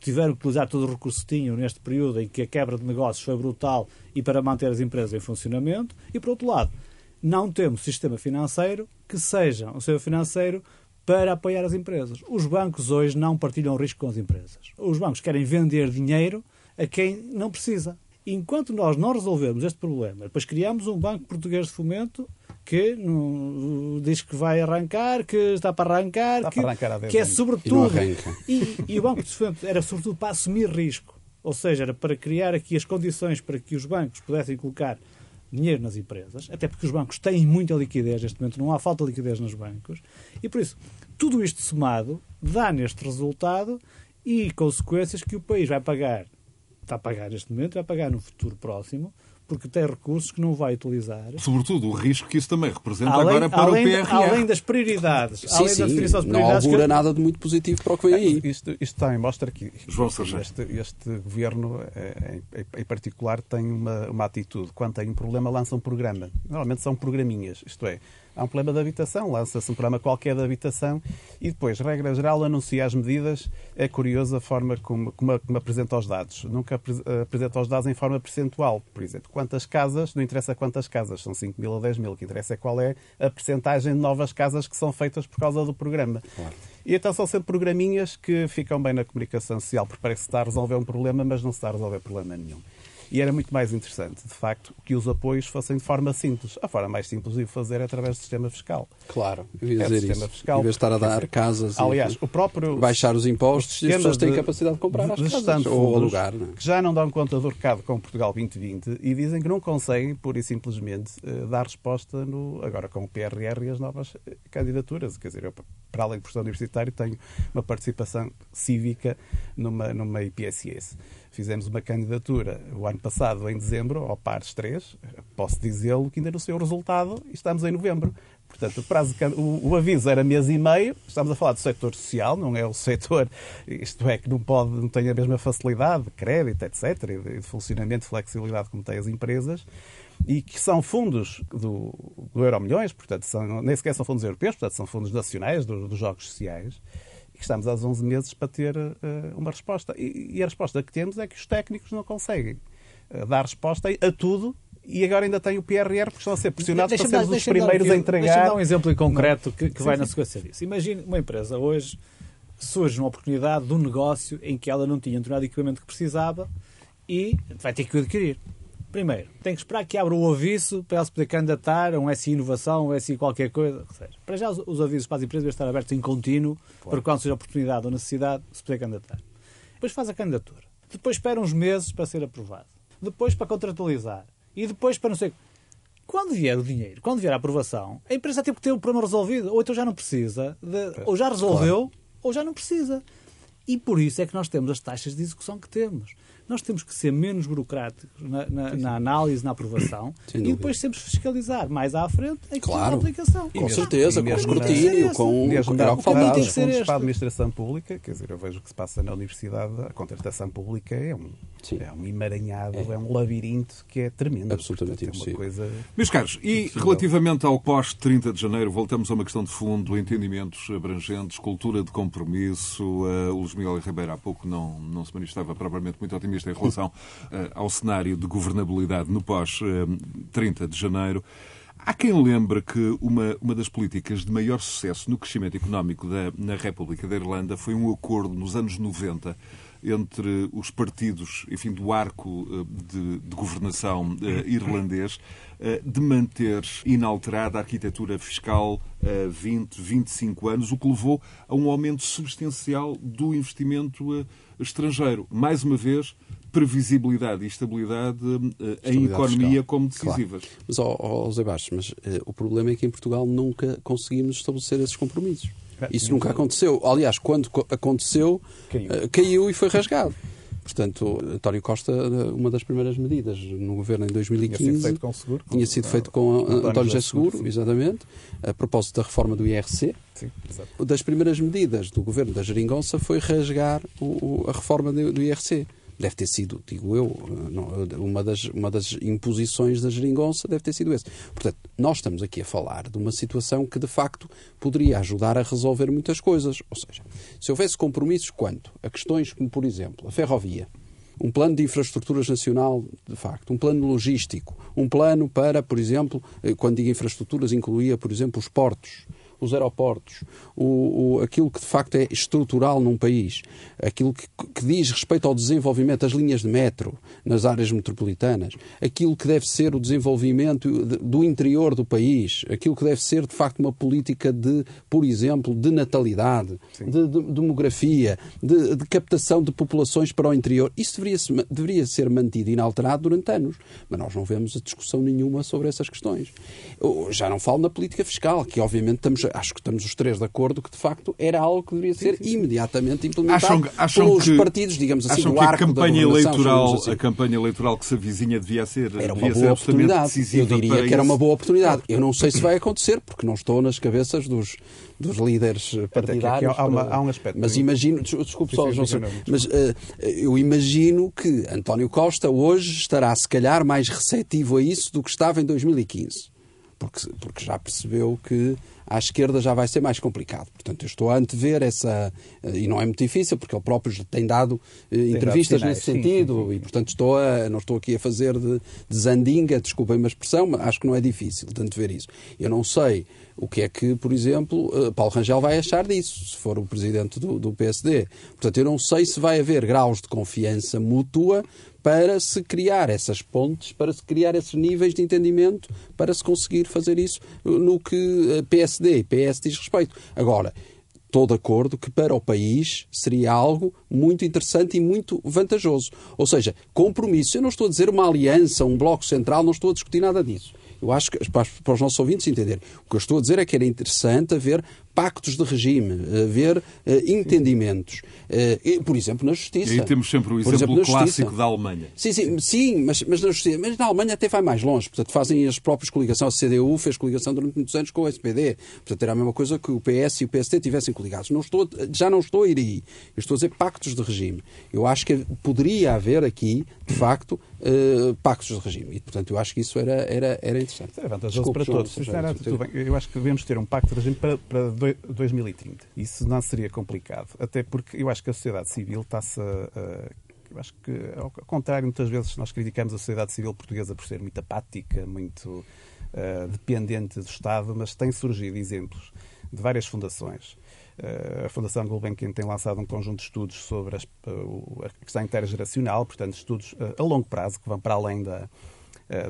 tiveram que utilizar todo o recurso que tinham neste período em que a quebra de negócios foi brutal e para manter as empresas em funcionamento. E, por outro lado, não temos sistema financeiro que seja um sistema financeiro para apoiar as empresas. Os bancos hoje não partilham risco com as empresas. Os bancos querem vender dinheiro a quem não precisa. Enquanto nós não resolvermos este problema, depois criamos um Banco Português de Fomento que no, diz que vai arrancar, que está para arrancar, está que, para arrancar que é sobretudo. E, e, e, o Banco de Fomento era sobretudo para assumir risco. Ou seja, era para criar aqui as condições para que os bancos pudessem colocar dinheiro nas empresas, até porque os bancos têm muita liquidez neste momento, não há falta de liquidez nos bancos, e por isso, tudo isto somado dá neste resultado e consequências que o país vai pagar está a pagar neste momento, vai pagar no futuro próximo, porque tem recursos que não vai utilizar. Sobretudo o risco que isso também representa além, agora para além, o PRR. Além das prioridades, sim, além sim, da definição das prioridades. Não augura que... nada de muito positivo para o que vem aí. Isto, isto também mostra que este, este, governo, eh, em, em, particular, tem uma, uma atitude. Quando tem um problema, lança um programa. Normalmente são programinhas, isto é, há um problema de habitação, lança-se um programa qualquer de habitação e depois, regra geral, anuncia as medidas. É curioso a forma como, como, como apresenta os dados. Nunca apresenta os dados em forma percentual. Por exemplo, quantas casas, não interessa quantas casas, são 5 mil ou 10 mil, o que interessa é qual é a percentagem de novas casas que são feitas por causa do programa. Claro. E então são sempre programinhas que ficam bem na comunicação social, porque parece que se está a resolver um problema, mas não se está a resolver problema nenhum. E era muito mais interessante, de facto, que os apoios fossem de forma simples. A forma mais simples de fazer é através do sistema fiscal. Claro, eu ia é dizer isso. Fiscal. Em vez de estar a dar casas Aliás, e, o próprio... Baixar os impostos e as pessoas têm capacidade de comprar as casas ou alugar. Não é? Que já não dão conta do recado com Portugal 2020 e dizem que não conseguem, pura e simplesmente, eh, dar resposta no, agora com o PRR e as novas eh, candidaturas. Quer dizer, eu, para além de professor universitário, tenho uma participação cívica numa, numa IPSS fizemos uma candidatura o ano passado, em dezembro, ao Pares 3. Posso dizê-lo que ainda não sei o resultado e estamos em novembro. Portanto, o, prazo o, o, aviso era mês e meio. Estamos a falar do setor social, não é o setor, isto é, que não, pode, não tem a mesma facilidade de crédito, etc., e de funcionamento, de flexibilidade como têm as empresas e que são fundos do, do Euro Milhões, portanto, são, nem sequer são fundos europeus, portanto, são fundos nacionais do, dos Jogos Sociais que estamos há 11 meses para ter uh, uma resposta. E, e, a resposta que temos é que os técnicos não conseguem uh, dar resposta a tudo e agora ainda tem o PRR porque estão a ser pressionados para sermos os primeiros dar, a entregar. Deixa-me dar um exemplo em concreto que, que vai sim. na sequência disso. Imagine uma empresa hoje surge uma oportunidade de um negócio em que ela não tinha o equipamento que precisava e vai ter que o adquirir. Primeiro, tem que esperar que abra o aviso para ela se poder candidatar a um SI Inovação, um SI qualquer coisa. Ou seja, para já, os avisos para as empresas devem estar abertos em contínuo claro. para quando seja oportunidade ou necessidade se poder candidatar. Depois faz a candidatura. Depois espera uns meses para ser aprovado. Depois para contratualizar. E depois para não sei. Quando vier o dinheiro, quando vier a aprovação, a empresa tem que ter o problema resolvido. Ou então já não precisa, de, ou já resolveu, claro. ou já não precisa. E por isso é que nós temos as taxas de execução que temos. Nós temos que ser menos burocráticos na, na, na análise, na aprovação e depois sempre fiscalizar mais à frente a claro. aplicação. Com certeza, com escrutínio, com, com tem que ser para a administração pública, quer dizer, eu vejo o que se passa na universidade, a contratação pública é um, é um emaranhado, é. é. um labirinto que é tremendo. Absolutamente Portanto, impossível. É coisa Meus caros, e relativamente ao pós-30 de janeiro, voltamos a uma questão de fundo, entendimentos abrangentes, cultura de compromisso. Uh, o Luís Miguel Ribeiro há pouco não, não se manifestava propriamente muito otimista em relação uh, ao cenário de governabilidade no pós-30 de janeiro. Há quem lembre que uma, uma das políticas de maior sucesso no crescimento económico da, na República da Irlanda foi um acordo nos anos 90 entre os partidos, enfim, do arco eh, de, de governação irlandês, de manter inalterada a arquitetura fiscal uh, 20, 25 anos, o que levou a um aumento substancial do investimento estrangeiro. Mais uma vez, previsibilidade e estabilidade, em economia fiscal. como decisivas. Claro. Mas, ó, ó, José Bastos, mas o problema é que em Portugal nunca conseguimos estabelecer esses compromissos. Isso nunca aconteceu. Aliás, quando aconteceu, caiu, eh, caiu e foi rasgado. Portanto, António Costa, eh, uma das primeiras medidas no governo em 2015. Tinha sido feito com o seguro. Tinha sido feito com António, António José Seguro, exatamente, a propósito da reforma do IRC. Sim. Das primeiras medidas do governo da Geringonça foi rasgar o, a reforma do, do IRC deve ter sido, digo eu, uma das, uma das imposições da geringonça deve ter sido esse. Portanto, nós estamos aqui a falar de uma situação que, de facto, poderia ajudar a resolver muitas coisas. Ou seja, se houvesse compromissos quanto a questões como, por exemplo, a ferrovia, um plano de infraestruturas nacional, de facto, um plano logístico, um plano para, por exemplo, eh, quando digo infraestruturas, incluía, por exemplo, os portos, os aeroportos, o, o, aquilo que de facto é estrutural num país, aquilo que, que, diz respeito ao desenvolvimento das linhas de metro nas áreas metropolitanas, aquilo que deve ser o desenvolvimento do interior do país, aquilo que deve ser de facto uma política de, por exemplo, de natalidade, de, de, demografia, de, de, captação de populações para o interior. Isso deveria, deveria ser mantido inalterado durante anos, mas nós não vemos a discussão nenhuma sobre essas questões. Eu já não falo na política fiscal, que obviamente estamos acho que estamos os três de acordo que, de facto, era algo que deveria ser sim, sim. imediatamente implementado acham, acham pelos que, partidos, digamos assim, do arco a campanha eleitoral, assim. A campanha eleitoral que se avizinha devia ser, era uma boa oportunidade. Eu diria que era uma boa oportunidade. Eu não sei se vai acontecer, porque não estou nas cabeças dos, dos líderes partidários. Há, uma, há, um aspecto. Mas imagino, desculpe só, João, mas uh, eu imagino que António Costa hoje estará, se calhar, mais receptivo a isso do que estava em 2015. Porque, porque já percebeu que à esquerda já vai ser mais complicado. Portanto, eu estou a antever essa. Eh, e não é muito difícil, porque ele próprio já tem dado eh, tem entrevistas dado nesse sentido, sim, sim, sim. e portanto estou a, não estou aqui a fazer de, de zandinga, desculpem a expressão, mas acho que não é difícil de antever isso. Eu não sei o que é que, por exemplo, eh, Paulo Rangel vai achar disso, se for o presidente do, do PSD. Portanto, eu não sei se vai haver graus de confiança mútua para se criar essas pontes, para se criar esses níveis de entendimento, para se conseguir fazer isso no que PSD e PS diz respeito. Agora, estou de acordo que para o país seria algo muito interessante e muito vantajoso. Ou seja, compromisso. Eu não estou a dizer uma aliança, um bloco central, não estou a discutir nada disso. Eu acho que, para os nossos ouvintes entenderem, o que eu estou a dizer é que era interessante haver pactos de regime, haver uh, entendimentos. Uh, por exemplo, na justiça. E aí temos sempre o exemplo, exemplo clássico da Alemanha. Sim, sim, sim mas, mas, na justiça. Mas na Alemanha até vai mais longe. Portanto, fazem as próprias coligações. A CDU fez coligação durante muitos anos com o SPD. Portanto, era a mesma coisa que o PS e o PSD tivessem coligados. Não estou, já não estou a ir aí. Eu estou a dizer pactos de regime. Eu acho que poderia haver aqui, de facto, uh, pactos de regime. E, portanto, eu acho que isso era, era, era interessante. É vantajoso para todos. Eu acho que devemos ter um pacto de regime para, para 2030. Isso não seria complicado. Até porque eu acho que a sociedade civil está-se acho que, ao contrário, muitas vezes nós criticamos a sociedade civil portuguesa por ser muito apática, muito uh, dependente do Estado, mas têm surgido exemplos de várias fundações. A Fundação Gulbenkian tem lançado um conjunto de estudos sobre a questão intergeracional, portanto, estudos a longo prazo que vão para além da,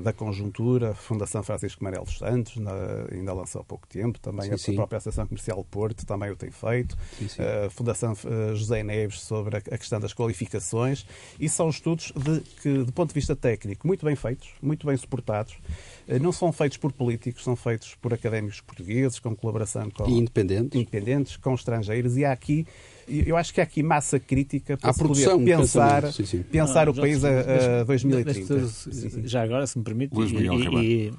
da conjuntura, Fundação Francisco Manuel dos Santos na, ainda lançou há pouco tempo, também sim, a sim. própria Associação Comercial Porto também o tem feito, sim, a eh, Fundação eh, José Neves sobre a questão das qualificações, e são estudos de, que, do ponto de vista técnico, muito bem feitos, muito bem suportados, não são feitos por políticos, são feitos por académicos portugueses, com colaboração com independentes. independentes, com estrangeiros, e há aqui eu acho que há aqui massa crítica para se poder pensar, sim, sim. pensar o país a, a 2030. Já agora, se me permite, e, e,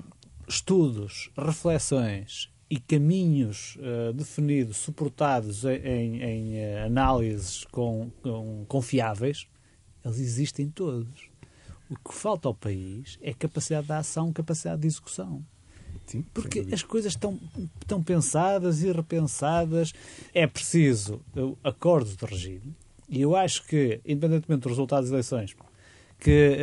estudos, reflexões e caminhos uh, definidos, suportados em, em uh, análises com, com, confiáveis, eles existem todos. O que falta ao país é capacidade de ação, capacidade de execução. Sim, Porque as coisas estão, estão pensadas e repensadas. É preciso acordos de regime. E eu acho que, independentemente dos resultados das eleições, que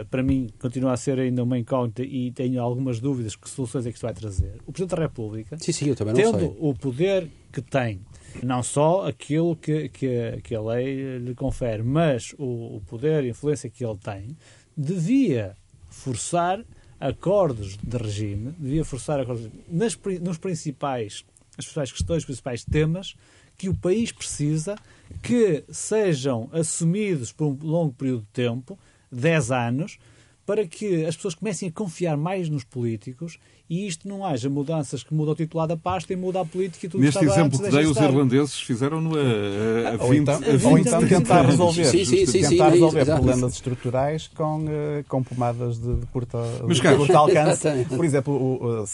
uh, para mim continua a ser ainda uma incógnita e tenho algumas dúvidas que soluções é que isto vai trazer. O Presidente da República, sim, sim, tendo o poder que tem, não só aquilo que, que, que a lei lhe confere, mas o, o poder e influência que ele tem, devia forçar acordos de regime, devia forçar acordos nas, nos principais, as principais questões, os principais temas que o país precisa que sejam assumidos por um longo período de tempo, 10 anos, para que as pessoas comecem a confiar mais nos políticos e isto não haja mudanças que mudam o titular da pasta e muda a política e tudo Neste exemplo que dei, os irlandeses fizeram-no a, a, a 20 Ou então, a ou então tentar resolver, sim, sim, sim, tentar resolver problemas estruturais com, eh, com pomadas de, de, curta, Mas, de curto alcance. Por exemplo, o,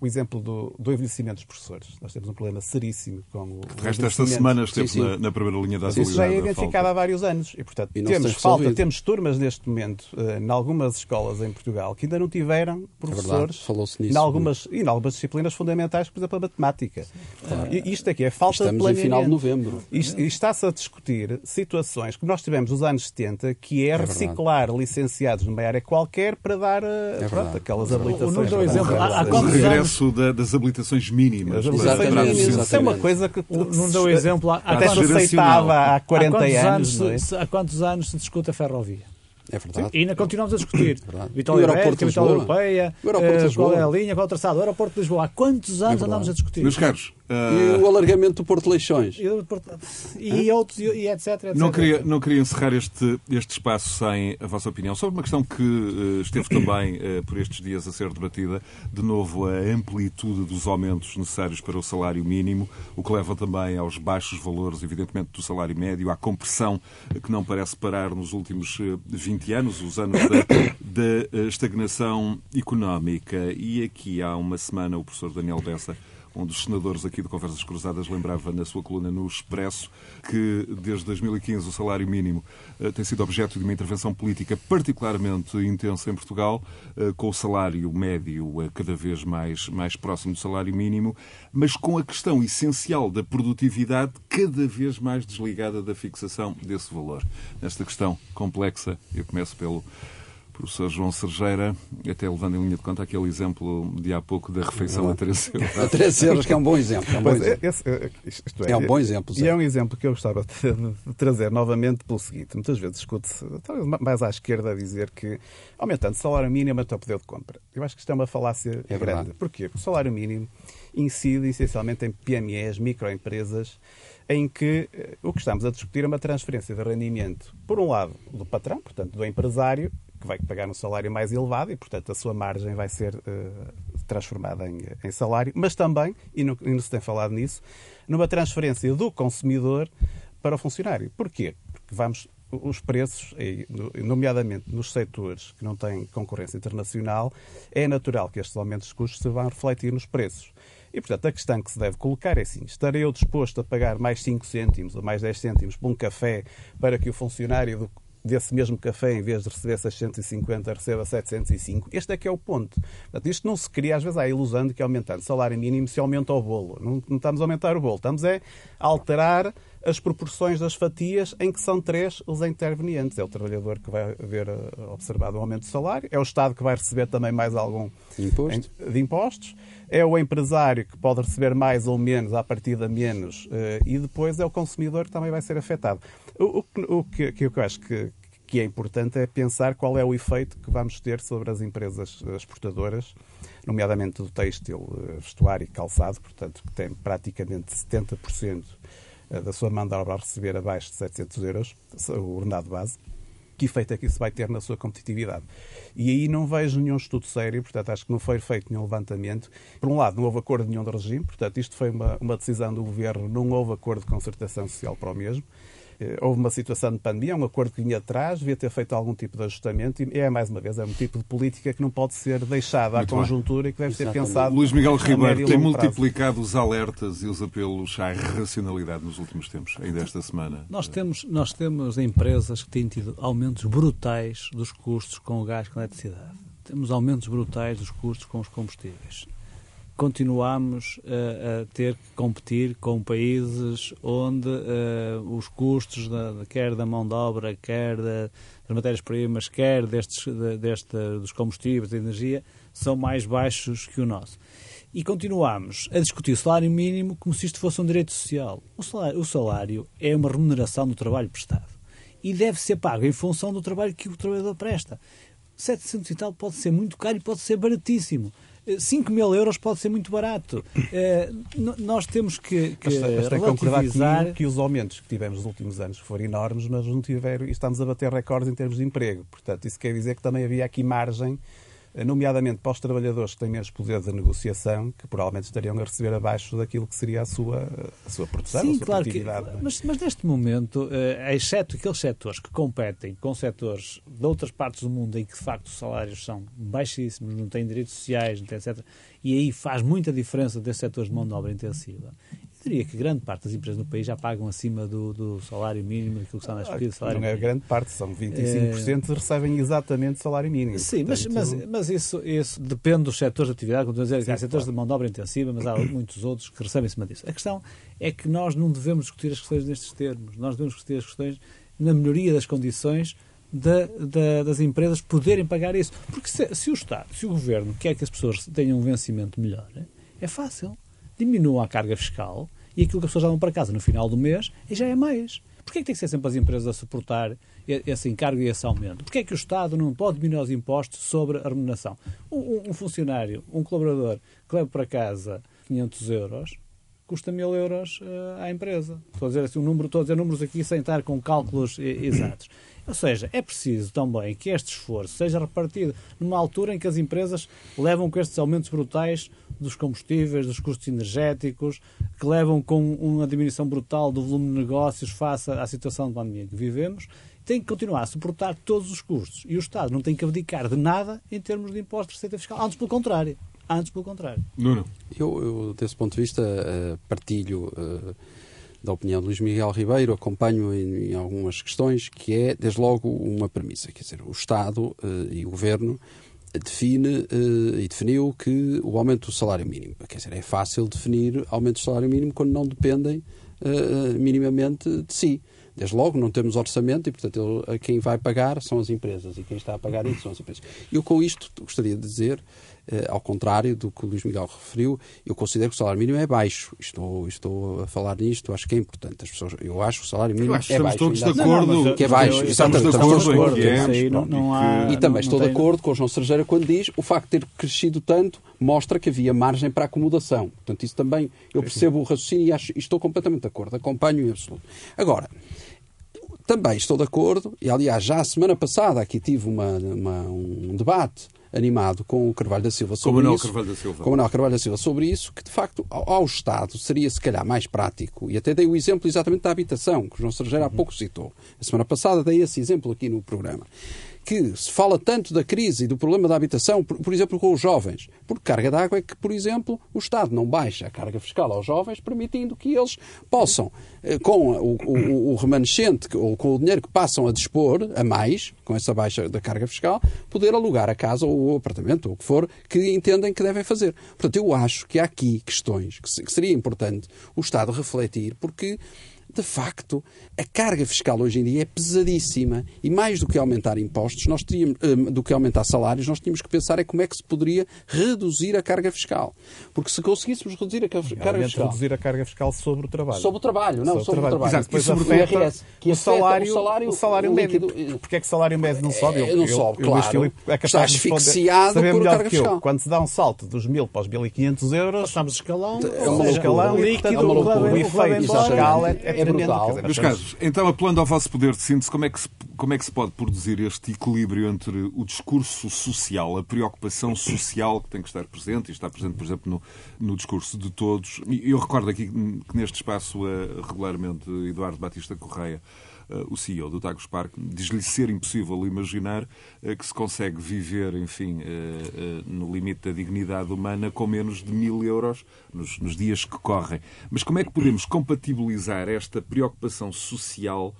o, exemplo do, do, envelhecimento dos professores. Nós temos um problema seríssimo com o. Que de resto, esta semana esteve na, na, primeira linha da atualidade. Isso já é identificado há vários anos. E, portanto, e temos falta, temos turmas neste momento, em algumas escolas em Portugal, que ainda não tiveram é professores. É Falou-se nisso algumas, e em algumas disciplinas fundamentais, por exemplo, a matemática. Claro. Isto aqui é falta Estamos de planeamento. em final de novembro. Isto, e está-se a discutir situações que nós tivemos nos anos 70, que é, é reciclar licenciados numa área qualquer para dar eh, é pronto, aquelas habilitações. O, exemplo, há, há o regresso da, das habilitações mínimas. Isso é uma coisa que não deu exemplo há, até se aceitava há 40 há anos. anos há quantos anos se discute a ferrovia? É verdade. E ainda continuamos a discutir. É Vitória Ibérica, capital europeia, uh, qual é a linha, qual é o traçado. O aeroporto de Lisboa. Há quantos anos é andamos a discutir? Meus caros, Uh... E o alargamento do Porto Leixões. E, e outros, e etc, etc. Não queria, não queria encerrar este, este espaço sem a vossa opinião sobre uma questão que uh, esteve também uh, por estes dias a ser debatida. De novo, a amplitude dos aumentos necessários para o salário mínimo, o que leva também aos baixos valores, evidentemente, do salário médio, à compressão que não parece parar nos últimos 20 anos, os anos da, da estagnação económica. E aqui há uma semana o professor Daniel Bessa um dos senadores aqui de Conversas Cruzadas lembrava na sua coluna no Expresso que desde 2015 o salário mínimo uh, tem sido objeto de uma intervenção política particularmente intensa em Portugal, uh, com o salário médio uh, cada vez mais, mais próximo do salário mínimo, mas com a questão essencial da produtividade cada vez mais desligada da fixação desse valor. Nesta questão complexa, eu começo pelo professor João Sergeira, até levando em linha de conta aquele exemplo de há pouco da refeição a 3 euros. A 3 euros, que é um bom exemplo. É um, bom exemplo. Esse, é, é, um bom exemplo. E é um exemplo que eu gostava de trazer novamente pelo seguinte. Muitas vezes escuto-se, mais à esquerda, a dizer que aumentando o salário mínimo até o poder de compra. Eu acho que isto é uma falácia é grande. Porquê? Porque o salário mínimo incide essencialmente em PMEs, microempresas, em que eh, o que estamos a discutir é uma transferência de rendimento, por um lado, do patrão, portanto, do empresário, que vai pagar um salário mais elevado e, portanto, a sua margem vai ser uh, transformada em, em, salário, mas também, e não, e não se tem falado nisso, numa transferência do consumidor para o funcionário. Porquê? Porque vamos os preços, nomeadamente nos setores que não têm concorrência internacional, é natural que estes aumentos de custos se vão refletir nos preços. E, portanto, a questão que se deve colocar é assim: estarei eu disposto a pagar mais 5 cêntimos ou mais 10 cêntimos por um café para que o funcionário do, desse mesmo café, em vez de receber 650, receba 705. Este é que é o ponto. Portanto, isto não se cria, às vezes há a ilusão de que aumentando o salário mínimo se aumenta o bolo. Não, não estamos a aumentar o bolo, estamos a alterar as proporções das fatias em que são três os intervenientes. É o trabalhador que vai ver eh, observado o aumento de salário, é o Estado que vai receber também mais algum Imposto. de impostos, é o empresário que pode receber mais ou menos, à partida menos, eh, e depois é o consumidor que também vai ser afetado. O, o, o que, que eu acho que, que é importante é pensar qual é o efeito que vamos ter sobre as empresas exportadoras, nomeadamente do têxtil, eh, vestuário e calçado, portanto, que tem praticamente 70% eh, da sua mão de obra a receber abaixo de 700 euros, o ordenado base. Que efeito é que isso vai ter na sua competitividade? E aí não vejo nenhum estudo sério, portanto, acho que não foi feito nenhum levantamento. Por um lado, não houve acordo nenhum de regime, portanto, isto foi uma, uma decisão do governo, não houve acordo de concertação social para o mesmo. Eh, houve uma situação de pandemia, um acordo que vinha atrás, devia ter feito algum tipo de ajustamento e é, mais uma vez, é um tipo de política que não pode ser deixada à conjuntura e que deve Exatamente. ser pensado. Luís Miguel Ribeiro tem multiplicado prazo. os alertas e os apelos à irracionalidade nos últimos tempos, ainda esta semana. Nós temos, nós temos empresas que têm tido aumentos brutais dos custos com o gás e com a eletricidade. Temos aumentos brutais dos custos com os combustíveis continuamos a ter que competir com países onde uh, os custos, da, quer da mão de obra, quer da, das matérias-primas, quer destes, de, deste, dos combustíveis, da energia, são mais baixos que o nosso. E continuamos a discutir o salário mínimo como se isto fosse um direito social. O salário, o salário é uma remuneração do trabalho prestado e deve ser pago em função do trabalho que o trabalhador presta. 700 e tal pode ser muito caro e pode ser baratíssimo. 5 mil euros pode ser muito barato. Uh, nós temos que, que mas, mas relativizar... que os aumentos que tivemos nos últimos anos foram enormes, mas não tiveram, e estamos a bater recordes em termos de emprego. Portanto, isso quer dizer que também havia aqui margem nomeadamente para os trabalhadores que têm menos poder de negociação, que provavelmente estariam a receber abaixo daquilo que seria a sua, a sua produção, Sim, a sua claro que, mas, mas neste momento, eh, exceto aqueles setores que competem com setores de outras partes do mundo em que de facto os salários são baixíssimos, não têm direitos sociais, etc., e aí faz muita diferença desses setores de mão de obra intensiva diria que grande parte das empresas no país já pagam acima do, do salário mínimo, daquilo que está nas pesquisas. Não é grande parte, são 25% é... recebem exatamente o salário mínimo. Sim, Portanto, mas, mas, mas isso, isso depende dos setores de atividade, como dizer, sim, há setores claro. de mão de obra intensiva, mas há muitos outros que recebem acima disso. A questão é que nós não devemos discutir as questões nestes termos, nós devemos discutir as questões na melhoria das condições da, da, das empresas poderem pagar isso. Porque se, se, o Estado, se o Governo quer que as pessoas tenham um vencimento melhor, é fácil diminua a carga fiscal e aquilo que as pessoas dão para casa no final do mês e já é mais. Porquê é que tem que ser sempre as empresas a suportar esse encargo e esse aumento? Porquê é que o Estado não pode diminuir os impostos sobre a remuneração? Um, um funcionário, um colaborador que leva para casa 500 euros, custa mil euros uh, à empresa. Estou a dizer assim um número, estou a dizer números aqui sem estar com cálculos exatos. Ou seja, é preciso também que este esforço seja repartido numa altura em que as empresas levam com estes aumentos brutais dos combustíveis, dos custos energéticos, que levam com uma diminuição brutal do volume de negócios face à situação de pandemia que vivemos, tem que continuar a suportar todos os custos. E o Estado não tem que abdicar de nada em termos de imposto de receita fiscal. Antes, pelo contrário. Antes, pelo contrário. Nuno. Eu, eu desse ponto de vista, uh, partilho. Uh, da opinião de Luís Miguel Ribeiro, acompanho em, em, algumas questões, que é, desde logo, uma premissa. Quer dizer, o Estado uh, e o Governo define uh, e definiu que o aumento do salário mínimo. Quer dizer, é fácil definir aumento do salário mínimo quando não dependem uh, minimamente de si. Desde logo, não temos orçamento e, portanto, quem vai pagar são as empresas e quem está a pagar isso são as empresas. Eu, com isto, gostaria de dizer ao contrário do que o Luís Miguel referiu, eu considero que o salário mínimo é baixo. Estou, estou a falar nisto, acho que é importante. As pessoas, eu acho que o salário mínimo é baixo. todos de acordo. Não, não, que é baixo. Estamos de acordo. E também estou de acordo com o João Sergeira quando diz o facto de ter crescido tanto mostra que havia margem para acomodação. Portanto, isso também, eu percebo o raciocínio e, acho, e estou completamente de acordo. Acompanho em absoluto. Agora, também estou de acordo, e aliás, já a semana passada aqui tive uma, uma um debate animado com o Carvalho da Silva sobre com isso. Carvalho da Silva. Com o Manuel Carvalho da Silva sobre isso, que de facto ao, ao, Estado seria se calhar mais prático, e até dei o exemplo exatamente da habitação, que o João Sergeira há pouco citou. A semana passada dei esse exemplo aqui no programa que se fala tanto da crise e do problema da habitação, por, por exemplo, com os jovens. Porque carga d'água é que, por exemplo, o Estado não baixa a carga fiscal aos jovens, permitindo que eles possam, eh, com o, o, o remanescente ou com o dinheiro que passam a dispor, a mais, com essa baixa da carga fiscal, poder alugar a casa ou o apartamento, ou o que for, que entendem que devem fazer. Portanto, eu acho que há aqui questões que seria importante o Estado refletir, porque de facto, a carga fiscal hoje em dia é pesadíssima e mais do que aumentar impostos, nós teríamos, eh, do que aumentar salários, nós tínhamos que pensar é como é que se poderia reduzir a carga fiscal. Porque se conseguíssemos reduzir a carga fiscal... reduzir a carga fiscal sobre o trabalho. Sobre o trabalho, não, sobre, sobre o trabalho. trabalho. Exato, e sobre o IRS. Que o salário, o salário, o salário médio. Porque é que o salário médio não sobe? Eu, não sobe, eu, claro. é capaz Está asfixiado por carga fiscal. Quando se dá um salto dos 1.000 para os 1.500 euros... Passamos escalão. É uma escalão líquido, o efeito fiscal é, é brutal. Meus casos, então apelando ao vosso poder de síntese, como é que se, como é que se pode produzir este equilíbrio entre o discurso social, a preocupação social que tem que estar presente, e está presente, por exemplo, no, no discurso de todos. E eu recordo aqui que neste espaço, uh, regularmente, Eduardo Batista Correia, o CEO do Tagus Park, diz-lhe ser impossível imaginar uh, que se consegue viver, enfim, no limite da dignidade humana com menos de mil euros nos, nos dias que correm. Mas como é que podemos compatibilizar esta preocupação social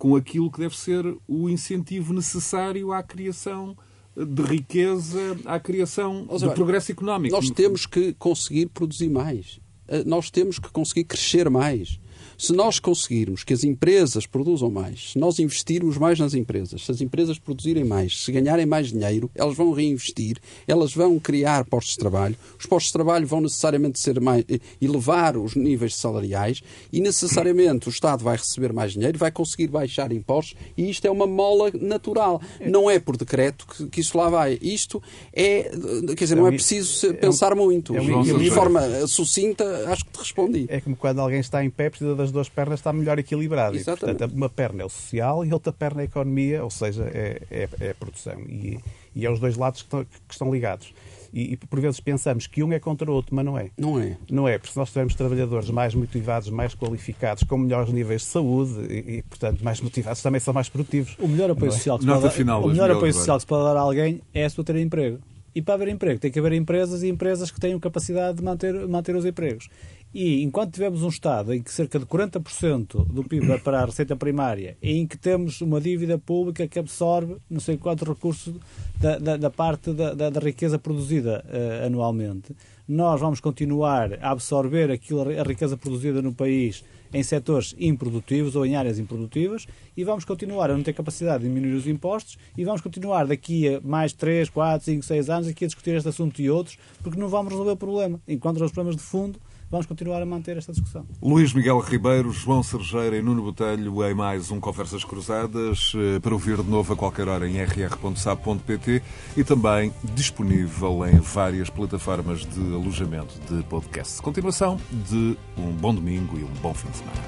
com aquilo que deve ser o incentivo necessário à criação de riqueza, à criação seja, de progresso económico. Nós temos que conseguir produzir mais. Nós temos que conseguir crescer mais. Se nós conseguirmos que as empresas produzam mais, se nós investirmos mais nas empresas, se as empresas produzirem mais, se ganharem mais dinheiro, elas vão reinvestir, elas vão criar postos de trabalho, os postos de trabalho vão necessariamente ser mais, eh, elevar os níveis salariais e necessariamente o Estado vai receber mais dinheiro, vai conseguir baixar impostos e isto é uma mola natural. Não é por decreto que, que isso lá vai. Isto é, quer dizer, não é preciso é pensar muito. É de forma sucinta, acho que te respondi. É como quando alguém está em pé, precisa das as duas pernas está melhor equilibrado. E, portanto, uma perna é o social e outra perna é a economia, ou seja, é, é, é a produção. E, e é os dois lados que estão, que estão ligados. E, e, por vezes pensamos que um é contra o outro, mas não é. Não é. Não é, porque se nós tivermos trabalhadores mais motivados, mais qualificados, com melhores níveis de saúde e, e portanto, mais motivados, também são mais produtivos. O melhor apoio, é? social, que se pode, dar, o melhor apoio social que se pode dar a alguém é a sua ter emprego. E para haver emprego, tem que haver empresas e empresas que tenham capacidade de manter, manter os empregos. E enquanto tivermos um Estado em que cerca de 40% do PIB vai para a receita primária e em que temos uma dívida pública que absorve não sei quantos recursos da, da, da parte da, da, riqueza produzida uh, anualmente, nós vamos continuar a absorver aquilo, a riqueza produzida no país em setores improdutivos ou em áreas improdutivas e vamos continuar a não ter capacidade de diminuir os impostos e vamos continuar daqui a mais 3, 4, 5, 6 anos aqui a discutir este assunto e outros porque não vamos resolver o problema. Enquanto os problemas de fundo vamos continuar a manter esta discussão. Luís Miguel Ribeiro, João Sergeira e Nuno Botelho em mais um Conversas Cruzadas, eh, para ouvir de novo a qualquer hora em rr.sab.pt e também disponível em várias plataformas de alojamento de podcast. Continuação de um bom domingo e um bom fim de semana.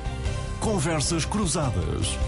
Conversas Cruzadas.